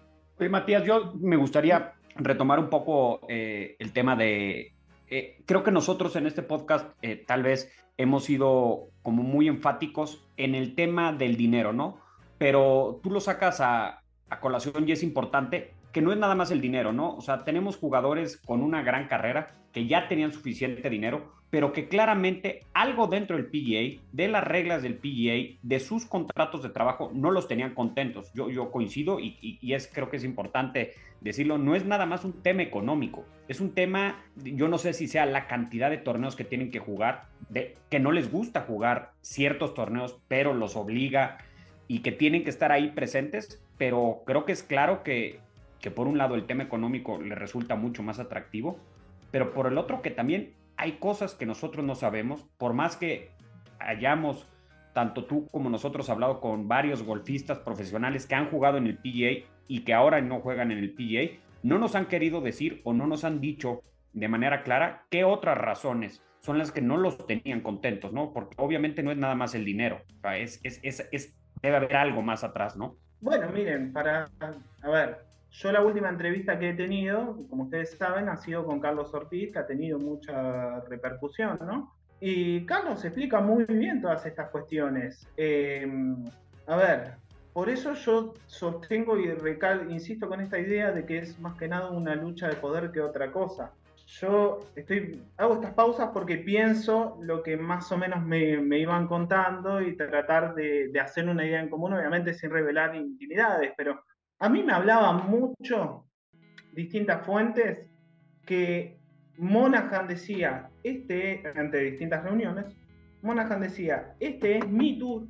Matías, yo me gustaría retomar un poco eh, el tema de... Eh, creo que nosotros en este podcast eh, tal vez hemos sido como muy enfáticos en el tema del dinero, ¿no? Pero tú lo sacas a, a colación y es importante que no es nada más el dinero, ¿no? O sea, tenemos jugadores con una gran carrera que ya tenían suficiente dinero, pero que claramente algo dentro del PGA, de las reglas del PGA, de sus contratos de trabajo, no los tenían contentos. Yo, yo coincido y, es, creo que es importante decirlo, no es nada más un tema económico, es un tema, yo no sé si sea la cantidad de torneos que tienen que jugar, de, que no les gusta jugar ciertos torneos, pero los obliga y que tienen que estar ahí presentes, pero creo que es claro que, que por un lado el tema económico le resulta mucho más atractivo, pero por el otro que también hay cosas que nosotros no sabemos, por más que hayamos, tanto tú como nosotros, hablado con varios golfistas profesionales que han jugado en el PGA y que ahora no juegan en el PGA, no nos han querido decir o no nos han dicho de manera clara qué otras razones son las que no los tenían contentos, ¿no? Porque obviamente no es nada más el dinero, o debe haber algo más atrás, ¿no? Bueno, miren, para, a ver, yo la última entrevista que he tenido, como ustedes saben, ha sido con Carlos Ortiz, que ha tenido mucha repercusión, ¿no? Y Carlos explica muy bien todas estas cuestiones. Em, a ver, por eso yo sostengo y recal, insisto con esta idea de que es más que nada una lucha de poder que otra cosa. Yo estoy, hago estas pausas porque pienso lo que más o menos me, iban contando y tratar de, de hacer una idea en común, obviamente sin revelar intimidades, pero a mí me hablaban mucho distintas fuentes que Monaghan decía, este, ante distintas reuniones, Monaghan decía, este es mi tour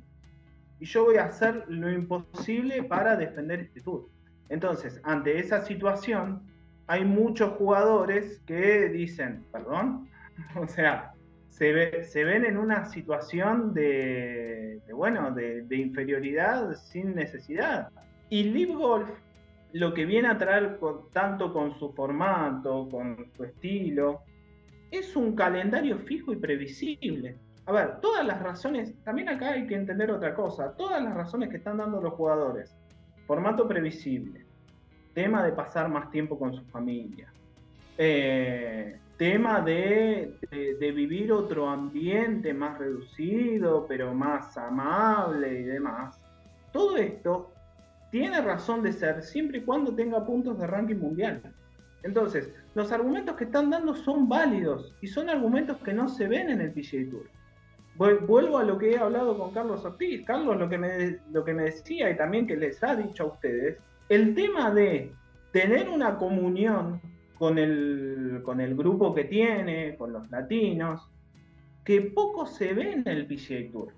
y yo voy a hacer lo imposible para defender este tour. Entonces, ante esa situación, hay muchos jugadores que dicen, perdón, [LAUGHS] o sea, se, se ven en una situación de, bueno, de inferioridad sin necesidad. Y Live Golf lo que viene a traer tanto con su formato, con su estilo, es un calendario fijo y previsible. A ver, todas las razones, también acá hay que entender otra cosa, todas las razones que están dando los jugadores, formato previsible, tema de pasar más tiempo con su familia, eh, tema de, de, vivir otro ambiente más reducido, pero más amable y demás. Todo esto tiene razón de ser siempre y cuando tenga puntos de ranking mundial. Entonces, los argumentos que están dando son válidos y son argumentos que no se ven en el PGA Tour. Vuelvo a lo que he hablado con Carlos Ortiz. Carlos lo que, me, lo que me decía y también que les ha dicho a ustedes, el tema de tener una comunión con el, con el grupo que tiene, con los latinos, que poco se ve en el PGA Tour.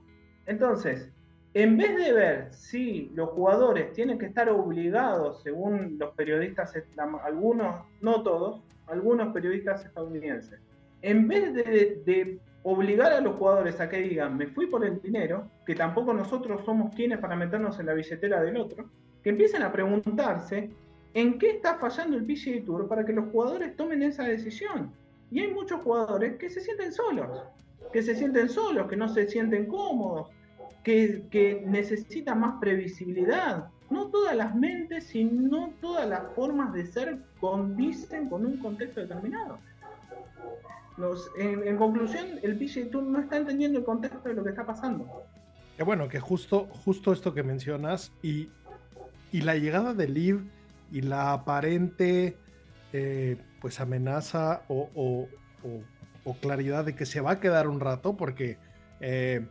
Entonces, en vez de ver si los jugadores tienen que estar obligados, según los periodistas, algunos, no todos, algunos periodistas estadounidenses, en vez de, obligar a los jugadores a que digan, me fui por el dinero, que tampoco nosotros somos quienes para meternos en la billetera del otro, que empiecen a preguntarse en qué está fallando el PGA Tour para que los jugadores tomen esa decisión. Y hay muchos jugadores que se sienten solos, que se sienten solos, que no se sienten cómodos, que, necesita más previsibilidad. No todas las mentes, sino todas las formas de ser condicen con un contexto determinado. en, conclusión, el PGA Tour no está entendiendo el contexto de lo que está pasando. Que bueno, que justo, justo esto que mencionas y, y la llegada de Liv y la aparente eh, pues amenaza o, claridad de que se va a quedar un rato porque eh,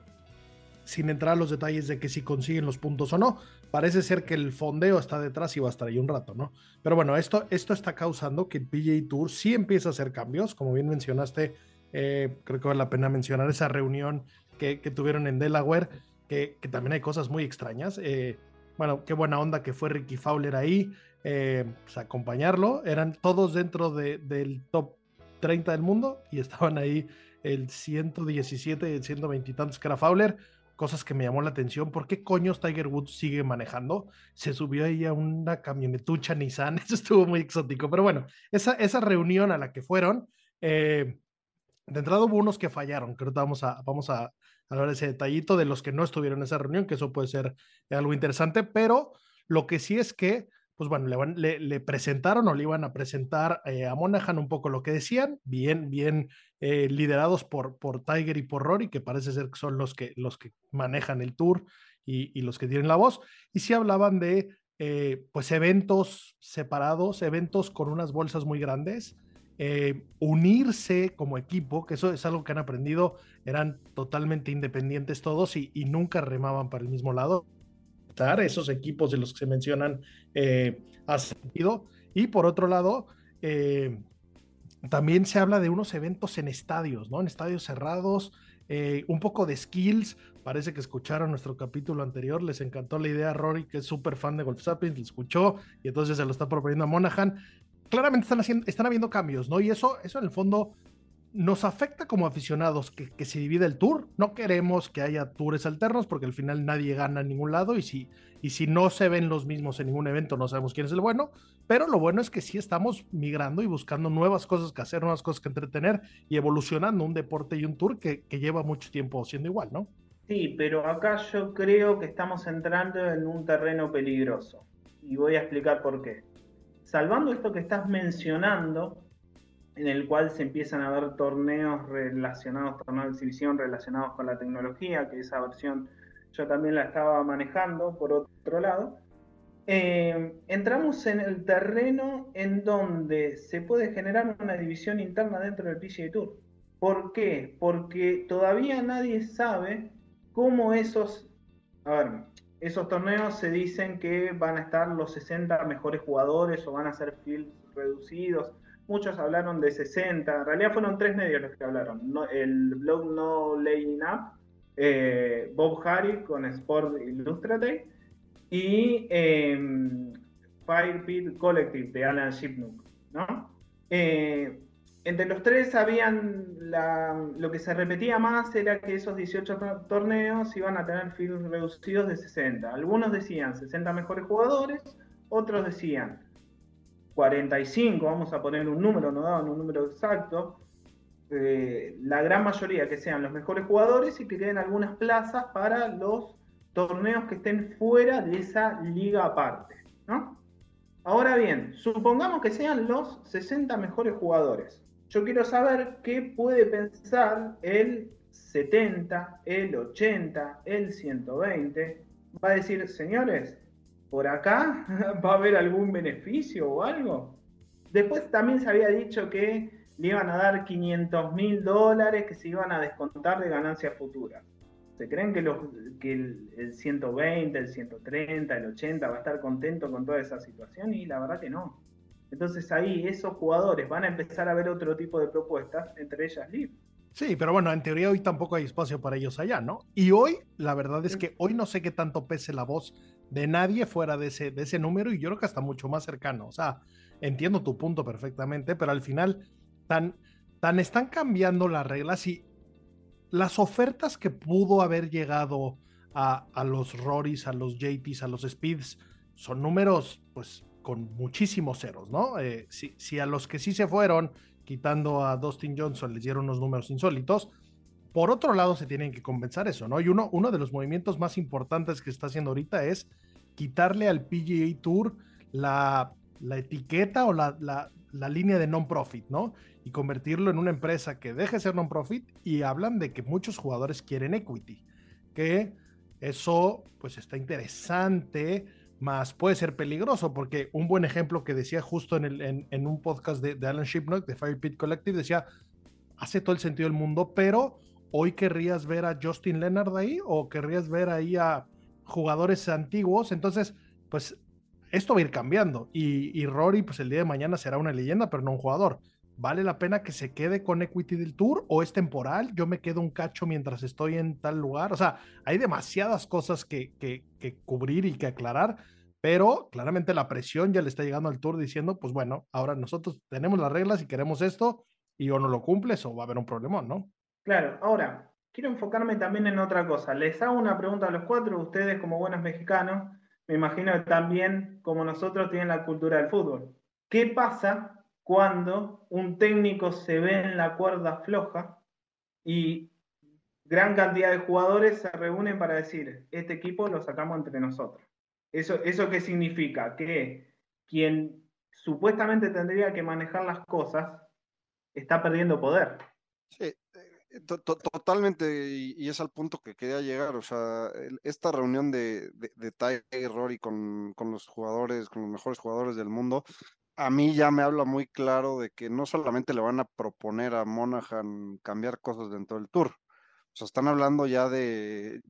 sin entrar a los detalles de que si consiguen los puntos o no. Parece ser que el fondeo está detrás y va a estar ahí un rato, ¿no? Pero bueno, esto, esto está causando que el PGA Tour sí empiece a hacer cambios. Como bien mencionaste, eh, creo que vale la pena mencionar esa reunión que, tuvieron en Delaware, que, también hay cosas muy extrañas. Eh, bueno, qué buena onda que fue Ricky Fowler ahí, eh, pues acompañarlo. Eran todos dentro del top 30 del mundo y estaban ahí el 117, el 120 y tantos que era Fowler cosas que me llamó la atención. ¿Por qué coños Tiger Woods sigue manejando? Se subió ahí a una camionetucha Nissan, [LAUGHS] eso estuvo muy exótico. Pero bueno, esa, esa reunión a la que fueron, eh, de entrada hubo unos que fallaron, creo que vamos a, vamos a hablar de ese detallito de los que no estuvieron en esa reunión, que eso puede ser algo interesante, pero lo que sí es que pues bueno, le, presentaron o le iban a presentar eh, a Monahan un poco lo que decían, bien, bien eh, liderados por, Tiger y por Rory, que parece ser que son los que, los que manejan el tour y, los que tienen la voz, y sí hablaban de eh, pues eventos separados, eventos con unas bolsas muy grandes, unirse como equipo, que eso es algo que han aprendido, eran totalmente independientes todos y nunca remaban para el mismo lado esos equipos de los que se mencionan eh, ha sentido. Y por otro lado, eh, también se habla de unos eventos en estadios, ¿no? En estadios cerrados, eh, un poco de skills. Parece que escucharon nuestro capítulo anterior, les encantó la idea a Rory, que es súper fan de Golf Sapiens, le escuchó y entonces se lo está proponiendo a Monahan. Claramente están, haciendo, están habiendo cambios, ¿no? Y eso, eso en el fondo nos afecta como aficionados que, se divide el tour. No queremos que haya tours alternos porque al final nadie gana en ningún lado y si, y si no se ven los mismos en ningún evento no sabemos quién es el bueno. Pero lo bueno es que sí estamos migrando y buscando nuevas cosas que hacer, nuevas cosas que entretener y evolucionando un deporte y un tour que, que lleva mucho tiempo siendo igual, ¿no? Sí, pero acá yo creo que estamos entrando en un terreno peligroso y voy a explicar por qué. Salvando esto que estás mencionando, en el cual se empiezan a ver torneos relacionados, torneos de exhibición relacionados con la tecnología, que esa versión yo también la estaba manejando por otro lado. Eh, entramos en el terreno en donde se puede generar una división interna dentro del PGA Tour. ¿Por qué? Porque todavía nadie sabe cómo esos, esos torneos se dicen que van a estar los 60 mejores jugadores o van a ser fields reducidos muchos hablaron de 60, en realidad fueron tres medios los que hablaron, el blog No Laying Up, eh, Bob Harry con Sport Illustrated y eh, Firepit Collective de Alan Shipnook. ¿no? Eh, entre los tres habían lo que se repetía más era que esos 18 torneos iban a tener fields reducidos de 60. Algunos decían 60 mejores jugadores, otros decían 45, vamos a poner un número, no daban un número exacto, eh, la gran mayoría que sean los mejores jugadores y que queden algunas plazas para los torneos que estén fuera de esa liga aparte. Ahora bien, supongamos que sean los 60 mejores jugadores. Yo quiero saber qué puede pensar el 70, el 80, el 120. Va a decir, señores, por acá [LAUGHS] va a haber algún beneficio o algo. Después también se había dicho que le iban a dar 500 mil dólares que se iban a descontar de ganancias futuras. ¿Se creen que, los, que el, el, 120, el 130, el 80 va a estar contento con toda esa situación? Y la verdad que no. Entonces ahí esos jugadores van a empezar a ver otro tipo de propuestas, entre ellas Liv. Sí, pero bueno, en teoría hoy tampoco hay espacio para ellos allá, ¿no? Y hoy, la verdad es que hoy no sé qué tanto pese la voz de nadie fuera de ese, de ese número y yo creo que hasta mucho más cercano. O sea, entiendo tu punto perfectamente, pero al final tan, tan están cambiando las reglas y las ofertas que pudo haber llegado a, a los Rorys, a los JTs, a los Speeds, son números pues con muchísimos ceros, ¿no? Eh, si, si, a los que sí se fueron, quitando a Dustin Johnson, les dieron unos números insólitos, por otro lado se tienen que compensar eso, ¿no? Y uno, de los movimientos más importantes que está haciendo ahorita es quitarle al PGA Tour la, etiqueta o la, línea de non-profit, ¿no? Y convertirlo en una empresa que deje de ser non-profit y hablan de que muchos jugadores quieren equity, que eso pues está interesante, más puede ser peligroso, porque un buen ejemplo que decía justo en un podcast de, de, Alan Shipnock, de Fire Pit Collective, decía, hace todo el sentido del mundo, pero hoy querrías ver a Justin Leonard ahí o querrías ver ahí a jugadores antiguos, entonces, pues esto va a ir cambiando y, y Rory, pues el día de mañana será una leyenda, pero no un jugador. ¿Vale la pena que se quede con Equity del Tour o es temporal? Yo me quedo un cacho mientras estoy en tal lugar. O sea, hay demasiadas cosas que, que, que, cubrir y que aclarar, pero claramente la presión ya le está llegando al Tour diciendo, pues bueno, ahora nosotros tenemos las reglas y queremos esto y o no lo cumples o va a haber un problema, ¿no? Claro, ahora, quiero enfocarme también en otra cosa. Les hago una pregunta a los cuatro, ustedes como buenos mexicanos, me imagino que también como nosotros tienen la cultura del fútbol. ¿Qué pasa cuando un técnico se ve en la cuerda floja y gran cantidad de jugadores se reúnen para decir, este equipo lo sacamos entre nosotros. ¿Eso, eso qué significa? Que quien supuestamente tendría que manejar las cosas está perdiendo poder. Sí, totalmente, y, es al punto que quería llegar. O sea, esta reunión de, de, de Tiger Rory con, con los jugadores, con los mejores jugadores del mundo, a mí ya me habla muy claro de que no solamente le van a proponer a Monaghan cambiar cosas dentro del tour, o sea, están hablando ya de,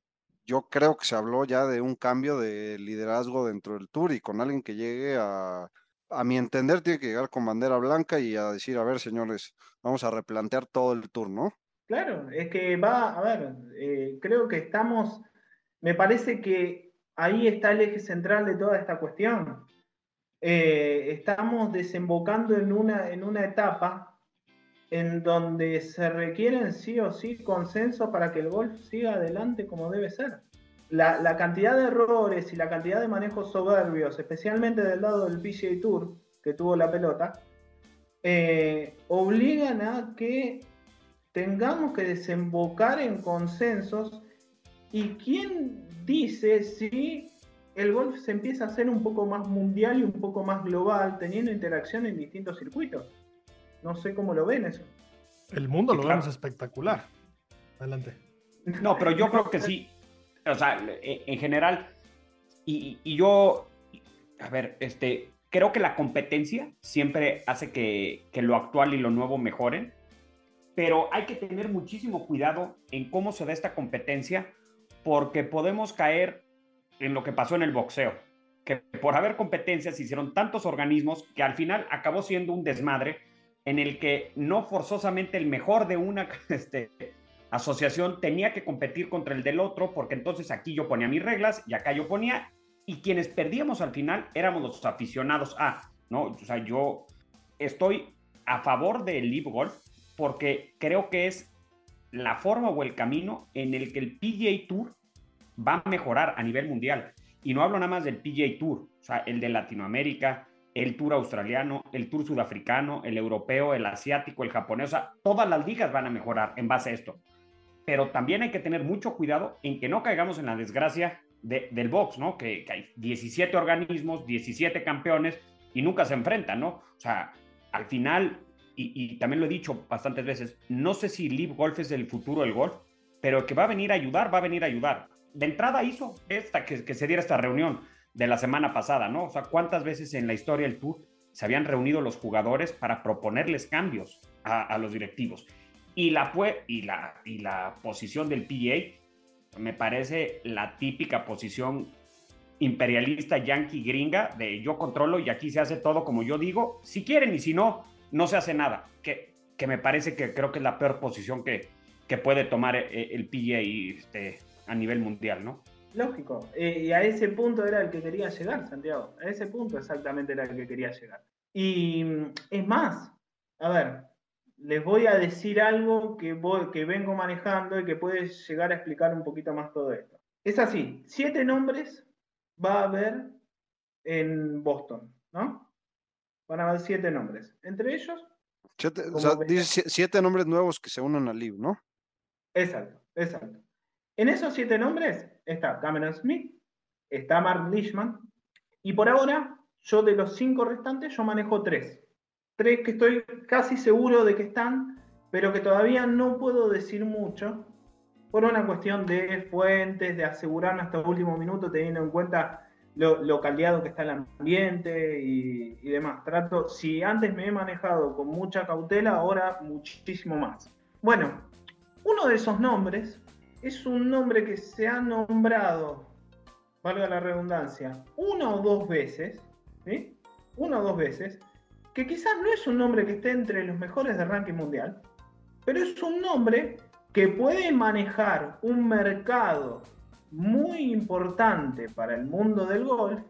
yo creo que se habló ya de un cambio de liderazgo dentro del tour y con alguien que llegue a, a mi entender, tiene que llegar con bandera blanca y a decir, a ver, señores, vamos a replantear todo el tour, ¿no? Claro, es que va, a ver, eh, creo que estamos, me parece que ahí está el eje central de toda esta cuestión eh, estamos desembocando en una, en una etapa en donde se requieren sí o sí consensos para que el golf siga adelante como debe ser. La, la, cantidad de errores y la cantidad de manejos soberbios, especialmente del lado del PGA Tour, que tuvo la pelota, eh, obligan a que tengamos que desembocar en consensos y quién dice si el golf se empieza a hacer un poco más mundial y un poco más global, teniendo interacción en distintos circuitos. No sé cómo lo ven eso. El mundo sí, lo claro. vemos espectacular. Adelante. No, pero yo creo que sí. O sea, en general, y, y yo, a ver, este, creo que la competencia siempre hace que, que lo actual y lo nuevo mejoren, pero hay que tener muchísimo cuidado en cómo se da esta competencia, porque podemos caer en lo que pasó en el boxeo, que por haber competencias hicieron tantos organismos que al final acabó siendo un desmadre en el que no forzosamente el mejor de una [LAUGHS] este, asociación tenía que competir contra el del otro, porque entonces aquí yo ponía mis reglas y acá yo ponía, y quienes perdíamos al final éramos los aficionados a, ¿no? O sea, yo estoy a favor del Live Golf porque creo que es la forma o el camino en el que el PGA Tour va a mejorar a nivel mundial. Y no hablo nada más del PGA Tour, o sea, el de Latinoamérica, el Tour australiano, el Tour sudafricano, el europeo, el asiático, el japonés, o sea, todas las ligas van a mejorar en base a esto. Pero también hay que tener mucho cuidado en que no caigamos en la desgracia de, del box, ¿no? Que, que, hay 17 organismos, 17 campeones y nunca se enfrentan, ¿no? O sea, al final, y, también lo he dicho bastantes veces, no sé si Live Golf es el futuro del golf, pero que va a venir a ayudar, va a venir a ayudar de entrada hizo esta, que, se diera esta reunión. de la semana pasada, ¿no? O sea, ¿cuántas veces en la historia del Tour se habían reunido los jugadores para proponerles cambios a, los directivos? Y la, y, la, y la posición del PA me parece la típica posición imperialista yankee gringa de yo controlo y aquí se hace todo como yo digo, si quieren y si no, no se hace nada, que, que me parece que creo que es la peor posición que, que puede tomar eh, el PGA este, a nivel mundial, ¿no? Lógico, eh, y a ese punto era el que quería llegar, Santiago, a ese punto exactamente era el que quería llegar. Y mm, es más, a ver, les voy a decir algo que, que vengo manejando y que puede llegar a explicar un poquito más todo esto. Es así, siete nombres va a haber en Boston, ¿no? Van a haber siete nombres. Entre ellos. Siete, o sea, dice siete nombres nuevos que se unen al LIB, ¿no? Exacto, exacto. En esos siete nombres está Cameron Smith, está Mark Leishman, y por ahora, yo de los cinco restantes, yo manejo tres. Tres que estoy casi seguro de que están, pero que todavía no puedo decir mucho, por una cuestión de fuentes, de asegurarme hasta el último minuto, teniendo en cuenta lo, lo caldeado que está el ambiente y, demás. Trato, si antes me he manejado con mucha cautela, ahora muchísimo más. Bueno, uno de esos nombres es un nombre que se ha nombrado, valga la redundancia, una o dos veces, ¿sí? Una o dos veces, que quizás no es un nombre que esté entre los mejores del ranking mundial, pero es un nombre que puede manejar un mercado muy importante para el mundo del golf,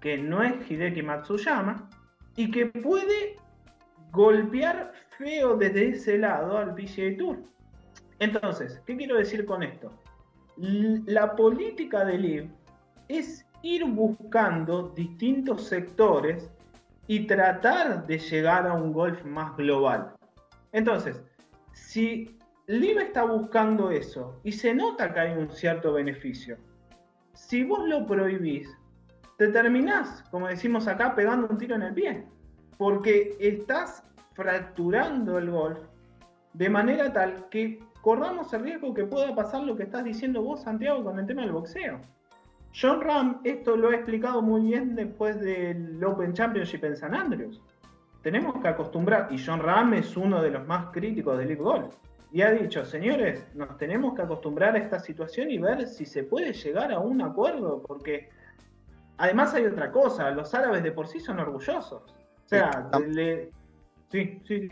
que no es Hideki Matsuyama, y que puede golpear feo desde ese lado al PGA Tour. Entonces, ¿qué quiero decir con esto? La política del LIV es ir buscando distintos sectores y tratar de llegar a un golf más global. Entonces, si Live está buscando eso y se nota que hay un cierto beneficio. Si vos lo prohibís, te terminás, como decimos acá, pegando un tiro en el pie. Porque estás fracturando el golf de manera tal que corramos el riesgo que pueda pasar lo que estás diciendo vos, Santiago, con el tema del boxeo. John Ram esto lo ha explicado muy bien después del Open Championship en San Andreas. Tenemos que acostumbrar, y John Ram es uno de los más críticos del Live Golf y ha dicho, señores, nos tenemos que acostumbrar a esta situación y ver si se puede llegar a un acuerdo, porque además hay otra cosa, los árabes de por sí son orgullosos. O sea, sí, sí,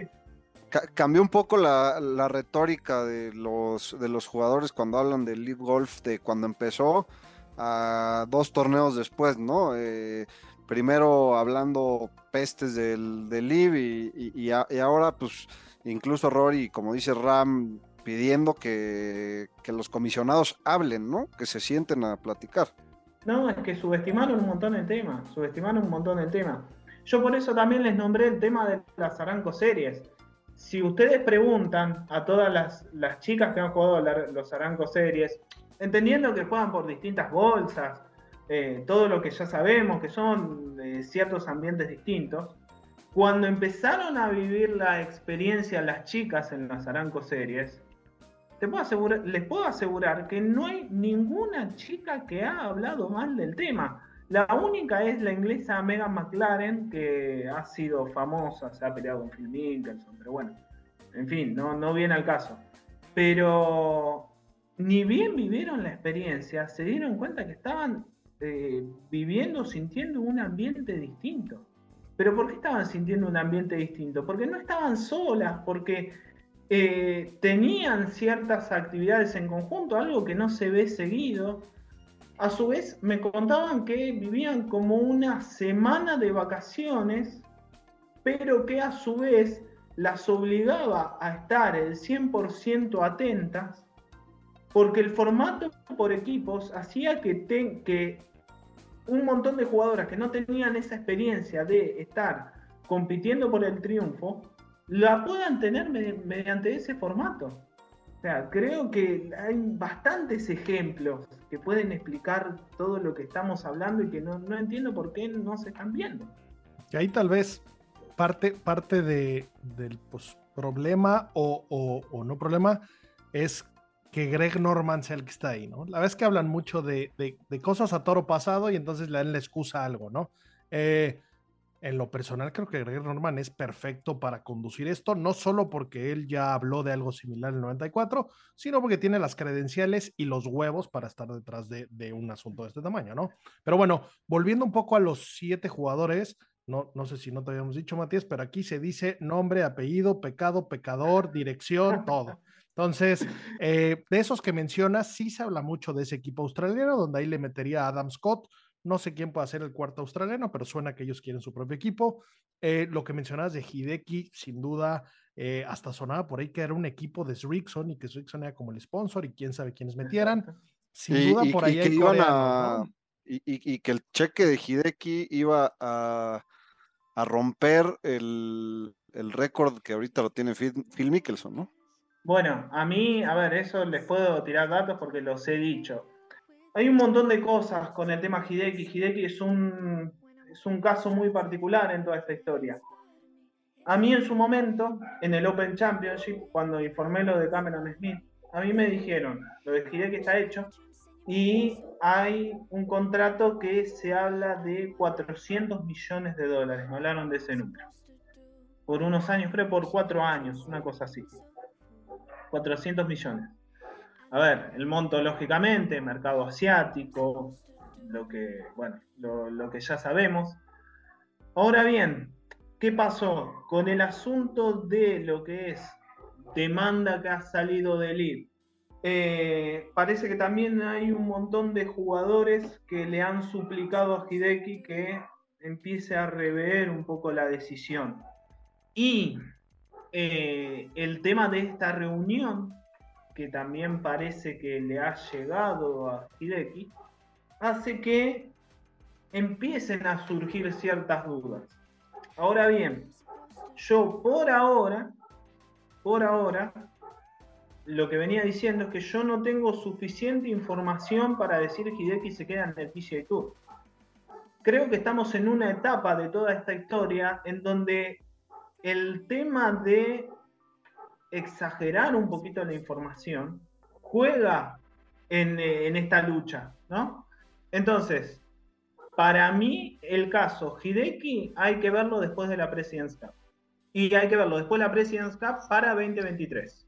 Cambió un poco la, retórica de los, de los jugadores cuando hablan del League Golf de cuando empezó a dos torneos después, ¿no? Eh, primero hablando pestes del, del y, y, ahora pues incluso Rory, como dice Ram, pidiendo que, los comisionados hablen, ¿no? Que se sienten a platicar. No, es que subestimaron un montón el tema, subestimaron un montón el tema. Yo por eso también les nombré el tema de las Aranco Series. Si ustedes preguntan a todas las, chicas que han jugado los Aranco Series, entendiendo que juegan por distintas bolsas, eh, todo lo que ya sabemos, que son eh, ciertos ambientes distintos, cuando empezaron a vivir la experiencia las chicas en las Aranco Series, les puedo asegurar que no hay ninguna chica que ha hablado mal del tema. La única es la inglesa Megan McLaren, que ha sido famosa, se ha peleado con Phil Mickelson, pero bueno, en fin, no, no viene al caso. Pero ni bien vivieron la experiencia, se dieron cuenta que estaban eh, viviendo, sintiendo un ambiente distinto. Pero ¿por qué estaban sintiendo un ambiente distinto? Porque no estaban solas, porque eh, tenían ciertas actividades en conjunto, algo que no se ve seguido. A su vez, me contaban que vivían como una semana de vacaciones, pero que a su vez las obligaba a estar el 100% atentas, porque el formato por equipos hacía que, que un montón de jugadoras que no tenían esa experiencia de estar compitiendo por el triunfo, la puedan tener mediante ese formato. O sea, creo que hay bastantes ejemplos que pueden explicar todo lo que estamos hablando y que no, entiendo por qué no se están viendo. Y ahí tal vez parte, parte de, del pues, problema o, o no problema es que Greg Norman sea el que está ahí, ¿no? La vez que hablan mucho de, de, de, cosas a toro pasado y entonces le dan la excusa a algo, ¿no? Eh, en lo personal creo que Greg Norman es perfecto para conducir esto, no solo porque él ya habló de algo similar en el 94, sino porque tiene las credenciales y los huevos para estar detrás de, de un asunto de este tamaño, ¿no? Pero bueno, volviendo un poco a los siete jugadores, no, no sé si no te habíamos dicho, Matías, pero aquí se dice nombre, apellido, pecado, pecador, dirección, todo. [LAUGHS] Entonces, eh, de esos que mencionas, sí se habla mucho de ese equipo australiano, donde ahí le metería a Adam Scott, no sé quién puede ser el cuarto australiano, pero suena que ellos quieren su propio equipo. Eh, lo que mencionabas de Hideki, sin duda, eh, hasta sonaba por ahí que era un equipo de Srickson y que Srickson era como el sponsor y quién sabe quiénes metieran. Sin y, duda, por ahí y hay que iban a, ¿no? y, y, que el cheque de Hideki iba a, a romper el, el récord que ahorita lo tiene Phil, Phil Mickelson, ¿no? Bueno, a mí, a ver, eso les puedo tirar datos porque los he dicho. Hay un montón de cosas con el tema Hideki. Hideki es un, es un caso muy particular en toda esta historia. A mí en su momento, en el Open Championship, cuando informé lo de Cameron Smith, a mí me dijeron, lo de Hideki está hecho y hay un contrato que se habla de 400 millones de dólares. Me hablaron de ese número. Por unos años, creo por cuatro años, una cosa así. 400 millones. A ver, el monto lógicamente, mercado asiático, lo que, bueno, lo, que ya sabemos. Ahora bien, ¿qué pasó con el asunto de lo que es demanda que ha salido del ID? Eh, parece que también hay un montón de jugadores que le han suplicado a Hideki que empiece a rever un poco la decisión. Y eh, el tema de esta reunión que también parece que le ha llegado a Hideki, hace que empiecen a surgir ciertas dudas. Ahora bien, yo por ahora, por ahora, lo que venía diciendo es que yo no tengo suficiente información para decir que Hideki se queda en el PGA Tour. Creo que estamos en una etapa de toda esta historia en donde el tema de exagerar un poquito la información, juega en, en, esta lucha, ¿no? Entonces, para mí, el caso Hideki hay que verlo después de la President's Cup. Y hay que verlo después de la President's Cup para 2023.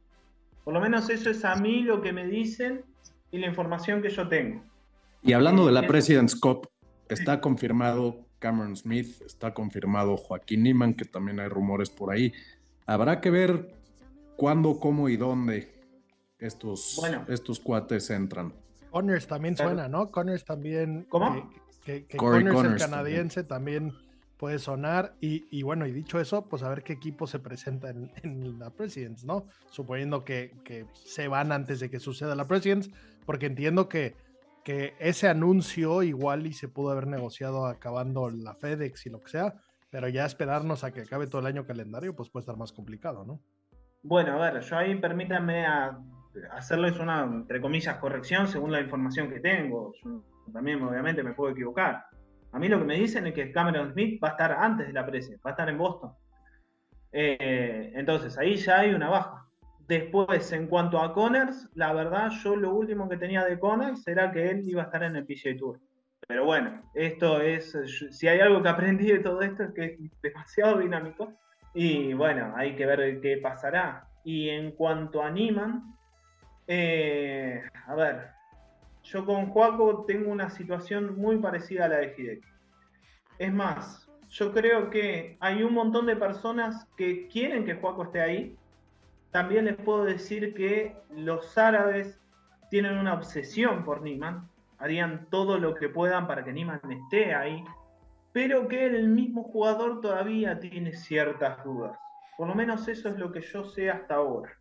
Por lo menos eso es a mí lo que me dicen y la información que yo tengo. Y hablando de la President's Cup, está confirmado Cameron Smith, está confirmado Joaquín Niman, que también hay rumores por ahí. Habrá que ver cuándo, cómo y dónde estos, bueno. estos cuates entran. Connors también suena, ¿no? Connors también. ¿Cómo? Que, que, que Connors, Connors, el canadiense, también. también, puede sonar. Y, y, bueno, y dicho eso, pues a ver qué equipo se presenta en, [LAUGHS] en la Presidents, ¿no? Suponiendo que, que, se van antes de que suceda la Presidents, porque entiendo que, ese anuncio igual y se pudo haber negociado acabando la FedEx y lo que sea, pero ya esperarnos a que acabe todo el año calendario, pues puede estar más complicado, ¿no? Bueno, a ver, yo ahí permítanme a hacerles una, entre comillas, corrección según la información que tengo. También, obviamente, me puedo equivocar. A mí lo que me dicen es que Cameron Smith va a estar antes de la presa, va a estar en Boston. Eh, entonces, ahí ya hay una baja. Después, en cuanto a Connors, la verdad, yo lo último que tenía de Connors era que él iba a estar en el PGA Tour. Pero bueno, esto es, si hay algo que aprendí de todo esto es que es demasiado dinámico y bueno, hay que ver qué pasará. Y en cuanto a Niman, eh, a ver, yo con Juaco tengo una situación muy parecida a la de Hideki. Es más, yo creo que hay un montón de personas que quieren que Juaco esté ahí. También les puedo decir que los árabes tienen una obsesión por Niman. Harían todo lo que puedan para que Niman esté ahí pero que el mismo jugador todavía tiene ciertas dudas. Por lo menos eso es lo que yo sé hasta ahora.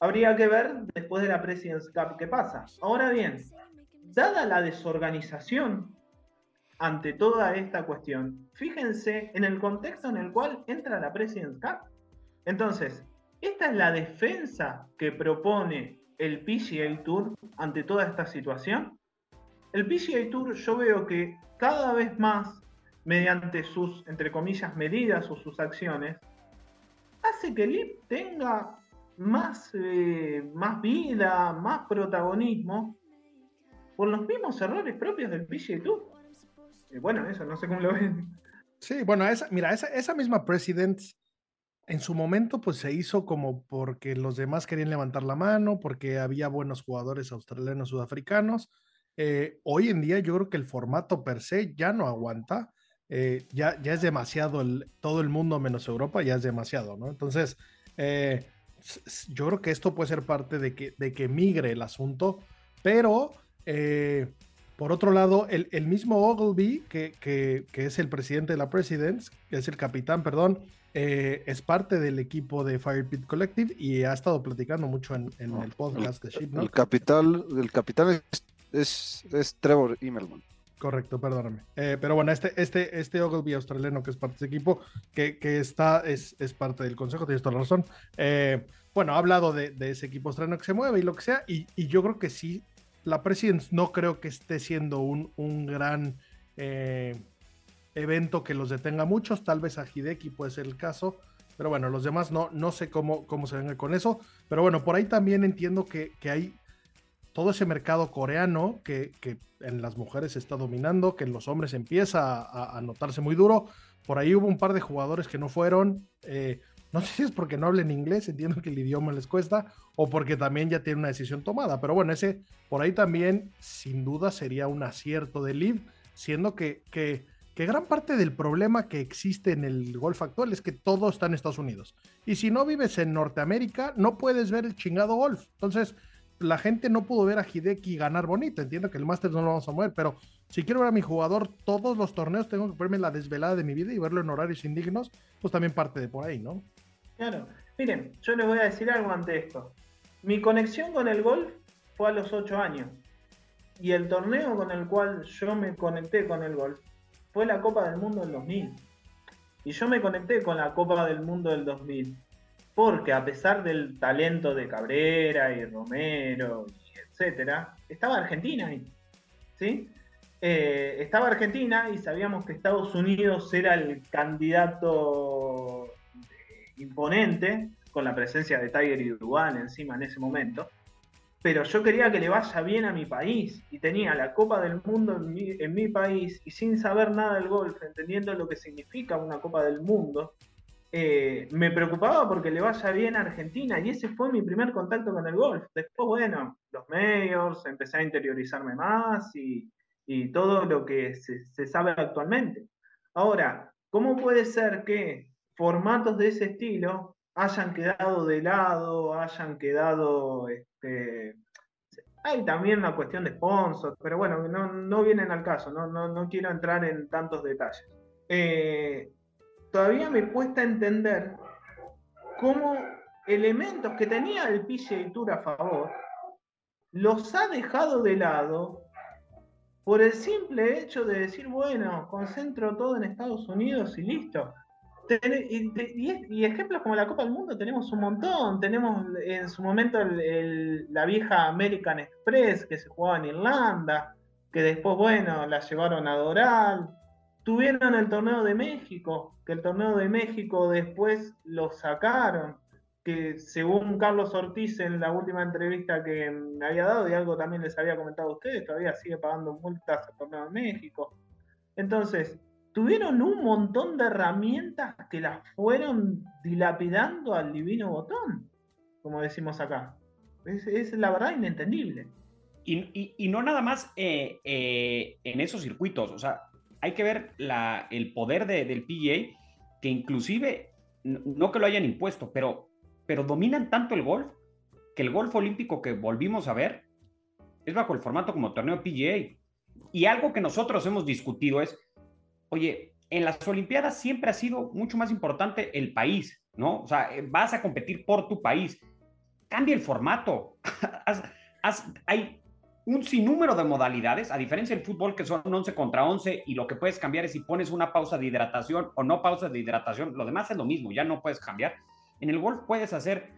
Habría que ver después de la President's Cup qué pasa. Ahora bien, dada la desorganización ante toda esta cuestión, fíjense en el contexto en el cual entra la President's Cup. Entonces, esta es la defensa que propone el PGA Tour ante toda esta situación. El PGA Tour yo veo que cada vez más mediante sus, entre comillas, medidas o sus acciones, hace que el IP tenga más, eh, más vida, más protagonismo, por los mismos errores propios del PGA Tour. Y bueno, eso, no sé cómo lo ven. Sí, bueno, mira, esa, esa misma President en su momento pues se hizo como porque los demás querían levantar la mano, porque había buenos jugadores australianos, sudafricanos. Eh, hoy en día yo creo que el formato per se ya no aguanta. Eh, ya, ya es demasiado el, todo el mundo menos Europa, ya es demasiado, ¿no? Entonces, eh, yo creo que esto puede ser parte de que, de que migre el asunto, pero por otro lado, el, el mismo Ogilvy, que, que, que, es el presidente de la Presidents, que es el capitán, perdón, eh, es parte del equipo de Firepit Collective y ha estado platicando mucho en, en el podcast el, de Ship, ¿no? El capital, el capitán es, es, es Trevor Immelman. Correcto, perdóname. Eh, pero bueno, este, este, este Ogilvy australiano que es parte de ese equipo, que, que está, es, es, parte del consejo, tienes toda la razón. Eh, bueno, ha hablado de, de, ese equipo australiano que se mueve y lo que sea, y, y yo creo que sí, la Presidents no creo que esté siendo un, un gran eh, evento que los detenga muchos, tal vez a Hideki puede ser el caso, pero bueno, los demás no, no sé cómo, cómo se venga con eso, pero bueno, por ahí también entiendo que, que hay todo ese mercado coreano que, que, en las mujeres está dominando, que en los hombres empieza a, a, notarse muy duro, por ahí hubo un par de jugadores que no fueron, eh, no sé si es porque no hablen inglés, entiendo que el idioma les cuesta, o porque también ya tienen una decisión tomada. Pero bueno, ese por ahí también sin duda sería un acierto de Liv, siendo que, que, que, gran parte del problema que existe en el golf actual es que todo está en Estados Unidos. Y si no vives en Norteamérica, no puedes ver el chingado golf. Entonces, la gente no pudo ver a Hideki ganar bonito. Entiendo que el Masters no lo vamos a mover, pero si quiero ver a mi jugador todos los torneos, tengo que ponerme la desvelada de mi vida y verlo en horarios indignos, pues también parte de por ahí, ¿no? Claro. Miren, yo les voy a decir algo ante esto. Mi conexión con el golf fue a los 8 años. Y el torneo con el cual yo me conecté con el golf fue la Copa del Mundo del 2000. Y yo me conecté con la Copa del Mundo del 2000. Porque a pesar del talento de Cabrera y Romero, y etcétera, estaba Argentina ahí. ¿Sí? Eh, estaba Argentina y sabíamos que Estados Unidos era el candidato imponente, con la presencia de Tiger y Dugan encima en ese momento. Pero yo quería que le vaya bien a mi país y tenía la Copa del Mundo en mi, en mi país y sin saber nada del golf, entendiendo lo que significa una Copa del Mundo, eh, me preocupaba porque le vaya bien a Argentina y ese fue mi primer contacto con el golf. Después, bueno, los medios, empecé a interiorizarme más y, y todo lo que se, se, sabe actualmente. Ahora, ¿cómo puede ser que formatos de ese estilo hayan quedado de lado, hayan quedado... Este... Hay también una cuestión de sponsors, pero bueno, no, no vienen al caso, no, no, no, quiero entrar en tantos detalles. Eh, todavía me cuesta entender cómo elementos que tenía el PGA Tour a favor los ha dejado de lado por el simple hecho de decir, bueno, concentro todo en Estados Unidos y listo. Y, ejemplos como la Copa del Mundo tenemos un montón. Tenemos en su momento la vieja American Express que se jugaba en Irlanda, que después, bueno, la llevaron a Doral. Tuvieron el torneo de México, que el torneo de México después lo sacaron, que según Carlos Ortiz en la última entrevista que me había dado y algo también les había comentado a ustedes, todavía sigue pagando multas al torneo de México. Entonces, tuvieron un montón de herramientas que las fueron dilapidando al divino botón, como decimos acá. Es, es la verdad inentendible. Y, y, y no nada más eh, eh, en esos circuitos, o sea, hay que ver la, el poder de, del PGA, que inclusive, no que lo hayan impuesto, pero, pero dominan tanto el golf, que el golf olímpico que volvimos a ver es bajo el formato como torneo PGA. Y algo que nosotros hemos discutido es, oye, en las Olimpiadas siempre ha sido mucho más importante el país, ¿no? O sea, vas a competir por tu país. Cambia el formato. [LAUGHS] hay un sinnúmero de modalidades, a diferencia del fútbol que son 11 contra 11 y lo que puedes cambiar es si pones una pausa de hidratación o no pausa de hidratación, lo demás es lo mismo, ya no puedes cambiar. En el golf puedes hacer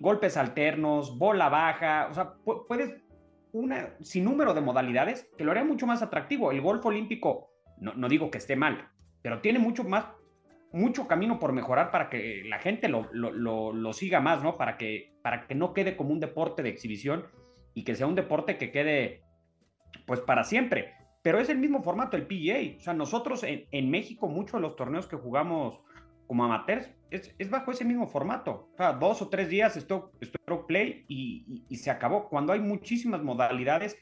golpes alternos, bola baja, o sea, puedes un sinnúmero de modalidades que lo haría mucho más atractivo. El golf olímpico no, no, digo que esté mal, pero tiene mucho más, mucho camino por mejorar para que la gente lo, lo, lo, siga más, ¿no? Para que, para que no quede como un deporte de exhibición y que sea un deporte que quede, pues, para siempre. Pero es el mismo formato, el PGA. O sea, nosotros en, en México, muchos de los torneos que jugamos como amateurs, es, es, bajo ese mismo formato. O sea, dos o tres días stroke, stroke play y, y, se acabó. Cuando hay muchísimas modalidades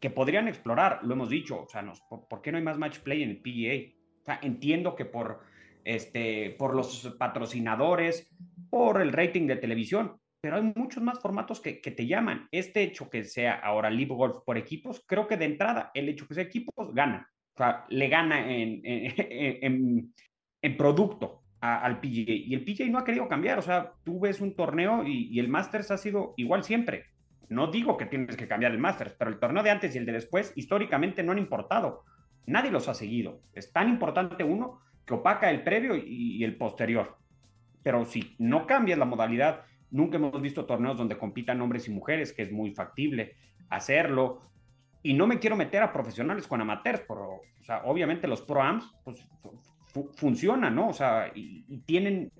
que podrían explorar, lo hemos dicho. O sea, nos, ¿por, ¿por, qué no hay más match play en el PGA? Entiendo que por, este, por los patrocinadores, por el rating de televisión, pero hay muchos más formatos que, que, te llaman. Este hecho que sea ahora Live Golf por equipos, creo que de entrada el hecho que sea equipos gana. O sea, le gana en, [LAUGHS] en, producto al PGA. Y el PGA no ha querido cambiar. O sea, tú ves un torneo y, el Masters ha sido igual siempre. No digo que tienes que cambiar el Masters, pero el torneo de antes y el de después históricamente no han importado. Nadie los ha seguido. Es tan importante uno que opaca el previo y, el posterior. Pero si no cambias la modalidad, nunca hemos visto torneos donde compitan hombres y mujeres, que es muy factible hacerlo. Y no me quiero meter a profesionales con amateurs, pero, o obviamente los pro-ams pues, funcionan, ¿no? O sea, y, y, tienen,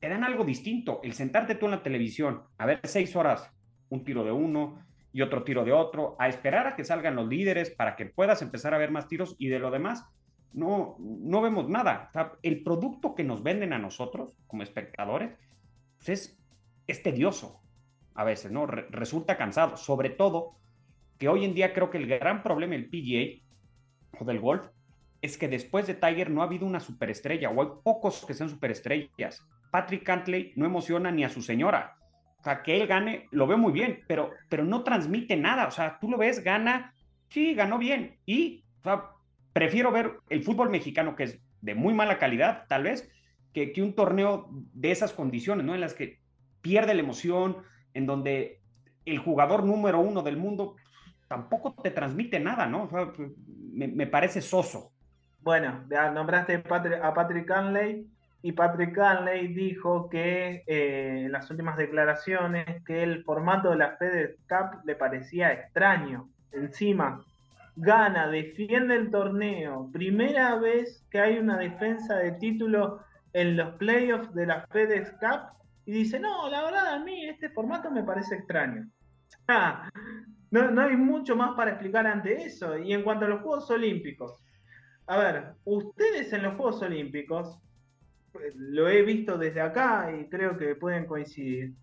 te dan algo distinto. El sentarte tú en la televisión, a ver seis horas, un tiro de uno y otro tiro de otro, a esperar a que salgan los líderes para que puedas empezar a ver más tiros y de lo demás, no, no vemos nada. El producto que nos venden a nosotros como espectadores pues es, tedioso a veces, ¿no? Re resulta cansado, sobre todo que hoy en día creo que el gran problema del PGA o del golf es que después de Tiger no ha habido una superestrella o hay pocos que sean superestrellas. Patrick Cantley no emociona ni a su señora. O sea, que él gane, lo veo muy bien, pero, pero no transmite nada. O sea, tú lo ves, gana, sí, ganó bien. Y, o sea, prefiero ver el fútbol mexicano, que es de muy mala calidad, tal vez, que, que un torneo de esas condiciones, ¿no? En las que pierde la emoción, en donde el jugador número uno del mundo tampoco te transmite nada, ¿no? O sea, me, me parece soso. Bueno, ya nombraste a Patrick Canley y Patrick Canley dijo que eh, en las últimas declaraciones que el formato de la FedEx Cup le parecía extraño. Encima, gana, defiende el torneo. Primera vez que hay una defensa de título en los playoffs de la FedEx Cup y dice, no, la verdad a mí este formato me parece extraño. [LAUGHS] Ah, no hay mucho más para explicar ante eso. Y en cuanto a los Juegos Olímpicos, a ver, ustedes en los Juegos Olímpicos, lo he visto desde acá y creo que pueden coincidir.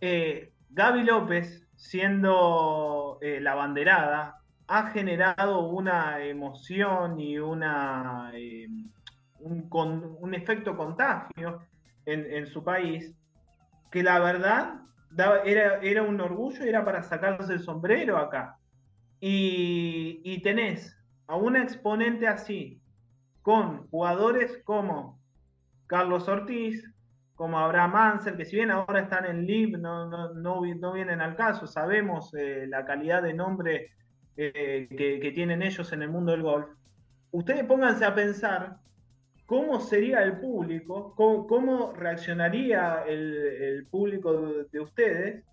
Eh, Gaby López, siendo eh, la banderada, ha generado una emoción y una, eh, un, efecto contagio en, su país que la verdad era, era un orgullo, era para sacarse el sombrero acá. Y, y tenés a un exponente así, con jugadores como Carlos Ortiz, como Abraham Ansel, que si bien ahora están en LIB, no, no, no, vienen al caso, sabemos eh, la calidad de nombre eh, que, tienen ellos en el mundo del golf. Ustedes pónganse a pensar cómo sería el público, cómo, reaccionaría el, público de, de, ustedes,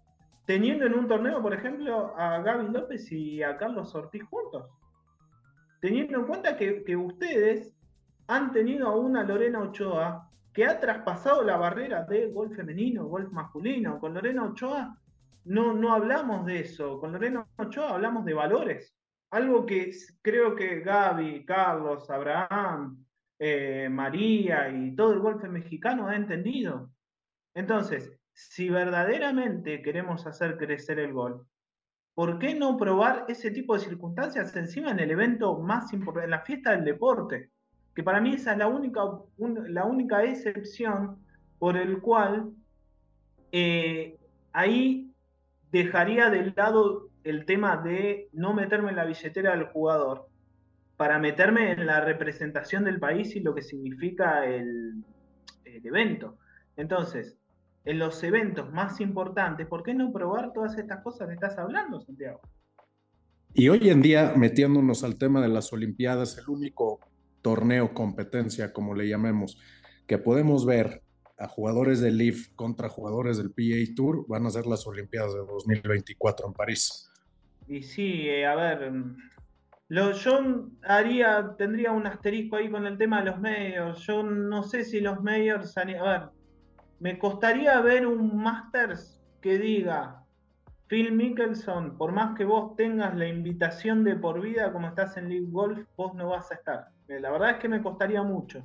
teniendo en un torneo, por ejemplo, a Gaby López y a Carlos Ortiz juntos teniendo en cuenta que, que, ustedes han tenido a una Lorena Ochoa que ha traspasado la barrera de golf femenino, golf masculino. Con Lorena Ochoa no, no hablamos de eso, con Lorena Ochoa hablamos de valores. Algo que creo que Gaby, Carlos, Abraham, eh, María y todo el golf mexicano ha entendido. Entonces, si verdaderamente queremos hacer crecer el golf, ¿por qué no probar ese tipo de circunstancias encima en el evento más importante, en la fiesta del deporte? Que para mí esa es la única, la única excepción por el cual eh, ahí dejaría de lado el tema de no meterme en la billetera del jugador para meterme en la representación del país y lo que significa el, el evento. Entonces, en los eventos más importantes, ¿por qué no probar todas estas cosas que estás hablando, Santiago? Y hoy en día, metiéndonos al tema de las Olimpiadas, el único torneo, competencia, como le llamemos, que podemos ver a jugadores del LIV contra jugadores del PA Tour van a ser las Olimpiadas de 2024 en París. Y sí, eh, a ver, Lo, yo haría, tendría un asterisco ahí con el tema de los medios. Yo no sé si los medios. A ver, me costaría ver un Masters que diga Phil Mickelson, por más que vos tengas la invitación de por vida como estás en League Golf, vos no vas a estar. Eh, la verdad es que me costaría mucho.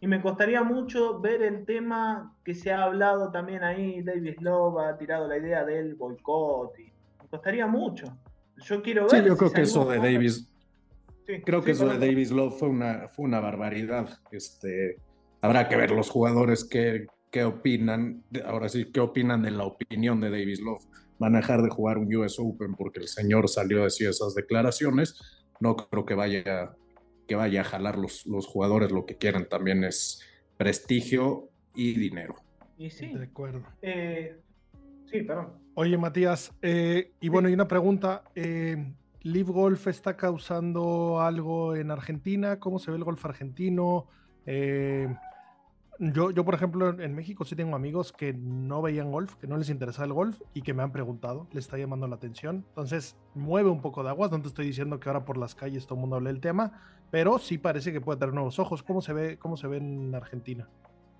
Y me costaría mucho ver el tema que se ha hablado también ahí, Davis Love ha tirado la idea del boicot. me costaría mucho. Yo quiero ver. Sí, yo creo que eso de Davis. creo que eso de Davis Love fue una, fue una barbaridad. Este, habrá que ver los jugadores que, qué opinan, ahora sí, qué opinan de la opinión de Davis Love. Van a dejar de jugar un US Open porque el señor salió a decir esas declaraciones. No creo que vaya, que vaya a jalar los, los jugadores. Lo que quieren también es prestigio y dinero. Y sí. De acuerdo. Eh, sí, perdón. Oye, Matías, eh, y bueno, y una pregunta. Eh, ¿Live Golf está causando algo en Argentina? ¿Cómo se ve el golf argentino? Eh, yo, yo, por ejemplo, en México sí tengo amigos que no veían golf, que no les interesaba el golf y que me han preguntado, les está llamando la atención. Entonces, mueve un poco de aguas. No te estoy diciendo que ahora por las calles todo el mundo hable del tema, pero sí parece que puede tener nuevos ojos. ¿Cómo se ve, cómo se ve en Argentina?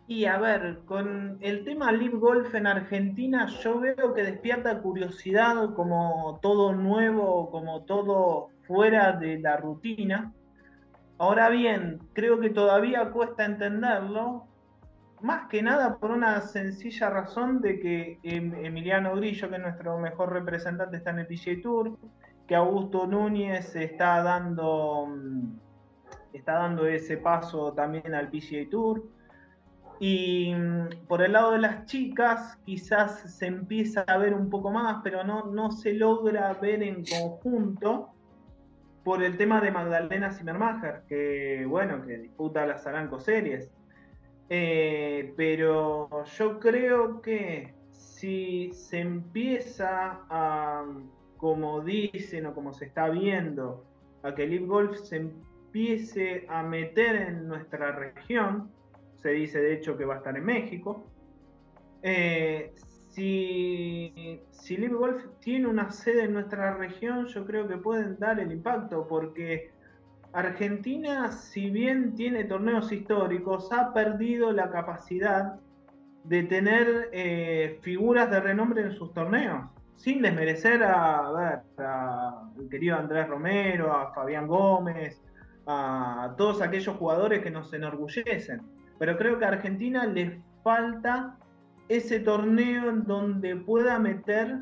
Y a ver, con el tema Live Golf en Argentina, yo veo que despierta curiosidad como todo nuevo, como todo fuera de la rutina. Ahora bien, creo que todavía cuesta entenderlo, más que nada por una sencilla razón de que em, Emiliano Grillo, que es nuestro mejor representante, está en el PGA Tour, que Augusto Núñez está dando, mm, está dando ese paso también al PGA Tour y mm, por el lado de las chicas, quizás se empieza a ver un poco más, pero no, no se logra ver en conjunto por el tema de Magdalena Zimmermacher, que bueno, que disputa las Aranco Series. Eh, pero yo creo que si se empieza a, como dicen o como se está viendo, a que el Golf se empiece a meter en nuestra región, se dice de hecho que va a estar en México. Eh, si, si Live Golf tiene una sede en nuestra región, yo creo que pueden dar el impacto, porque Argentina, si bien tiene torneos históricos, ha perdido la capacidad de tener eh, figuras de renombre en sus torneos, sin desmerecer a, a, el querido Andrés Romero, a Fabián Gómez, a todos aquellos jugadores que nos enorgullecen. Pero creo que a Argentina le falta ese torneo en donde pueda meter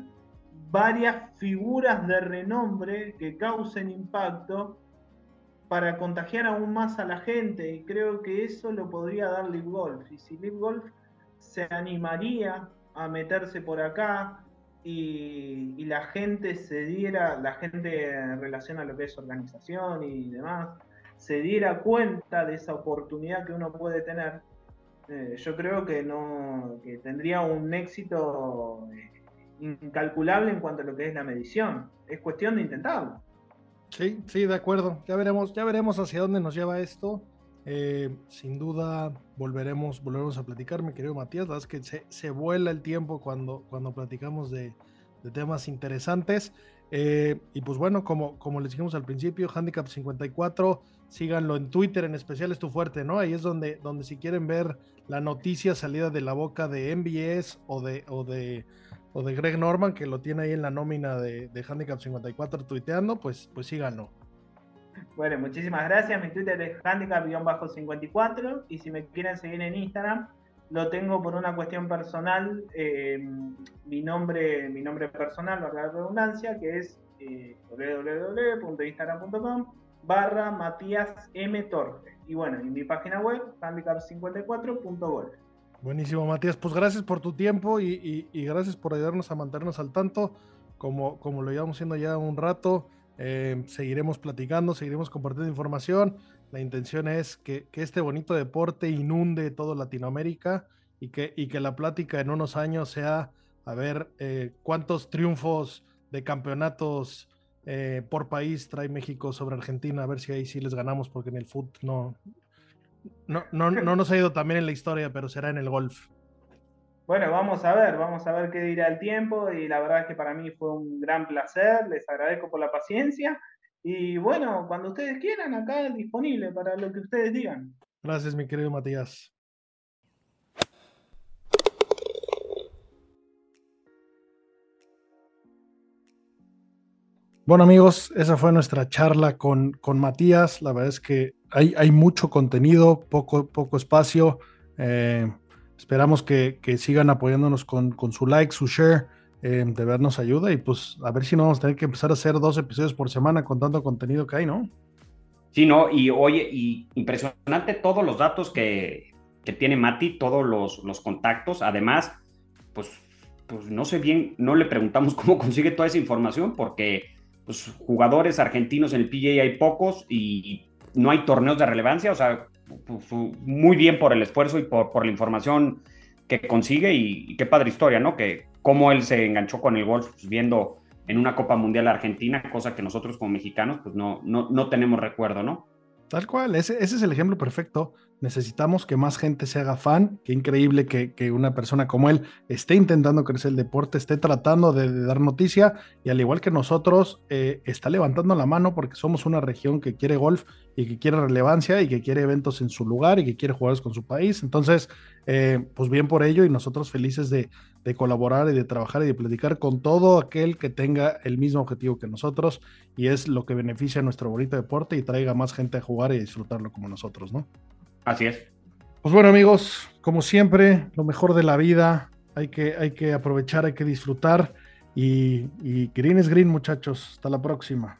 varias figuras de renombre que causen impacto para contagiar aún más a la gente. Y creo que eso lo podría dar Live Golf. Y si Live Golf se animaría a meterse por acá y, y, la gente se diera, la gente en relación a lo que es organización y demás, se diera cuenta de esa oportunidad que uno puede tener, eh, yo creo que no que tendría un éxito eh, incalculable en cuanto a lo que es la medición. Es cuestión de intentarlo. Sí, sí, de acuerdo. Ya veremos, ya veremos hacia dónde nos lleva esto. Eh, sin duda volveremos, volveremos a platicar, mi querido Matías. La verdad es que se, vuela el tiempo cuando, cuando platicamos de, de temas interesantes. y pues bueno, como, como les dijimos al principio, Handicap 54 síganlo en Twitter, en especial es tu fuerte, ¿no? Ahí es donde, donde si quieren ver la noticia salida de la boca de MBS o de, o de, o de Greg Norman, que lo tiene ahí en la nómina de, de Handicap 54 tuiteando, pues, pues síganlo. Bueno, muchísimas gracias. Mi Twitter es handicap-54 y si me quieren seguir en Instagram, lo tengo por una cuestión personal, eh, mi, nombre, mi nombre personal, la redundancia, que es eh, www.instagram.com barra Matías M. Torre. Y bueno, en mi página web, handicap54.golf. Buenísimo, Matías. Pues gracias por tu tiempo y, gracias por ayudarnos a mantenernos al tanto. Como, como lo llevamos haciendo ya un rato, eh, seguiremos platicando, seguiremos compartiendo información. La intención es que, este bonito deporte inunde todo Latinoamérica y que, y que la plática en unos años sea a ver eh, cuántos triunfos de campeonatos eh, por país trae México sobre Argentina, a ver si ahí sí les ganamos, porque en el fútbol no, no, no, no nos ha ido también en la historia, pero será en el golf. Bueno, vamos a ver, vamos a ver qué dirá el tiempo y la verdad es que para mí fue un gran placer, les agradezco por la paciencia Y bueno, cuando ustedes quieran, acá disponible para lo que ustedes digan. Gracias, mi querido Matías. Bueno amigos, esa fue nuestra charla con, con Matías. La verdad es que hay, hay mucho contenido, poco, poco espacio. Eh, esperamos que, que, sigan apoyándonos con, con, su like, su share. Eh, de vernos ayuda y pues a ver si no vamos a tener que empezar a hacer dos episodios por semana con tanto contenido que hay, ¿no? Sí, no, y oye, y impresionante todos los datos que, que tiene Mati, todos los, los contactos. Además, pues, pues no sé bien, no le preguntamos [LAUGHS] cómo consigue toda esa información porque pues, jugadores argentinos en el PGA hay pocos y no hay torneos de relevancia, o sea, muy bien por el esfuerzo y por, la información que consigue y, qué padre historia, ¿no? Que cómo él se enganchó con el golf pues, viendo en una Copa Mundial Argentina, cosa que nosotros como mexicanos pues no, no, no tenemos recuerdo, ¿no? Tal cual, ese, es el ejemplo perfecto. Necesitamos que más gente se haga fan. Qué increíble que, una persona como él esté intentando crecer el deporte, esté tratando de, dar noticia y al igual que nosotros, eh, está levantando la mano porque somos una región que quiere golf y que quiere relevancia y que quiere eventos en su lugar y que quiere jugadores con su país. Entonces, eh, pues bien por ello y nosotros felices de, de, colaborar y de trabajar y de platicar con todo aquel que tenga el mismo objetivo que nosotros y es lo que beneficia a nuestro bonito deporte y traiga más gente a jugar y disfrutarlo como nosotros, ¿no? Así es. Pues bueno amigos, como siempre, lo mejor de la vida, hay que, hay que aprovechar, hay que disfrutar y, y green es green muchachos, hasta la próxima.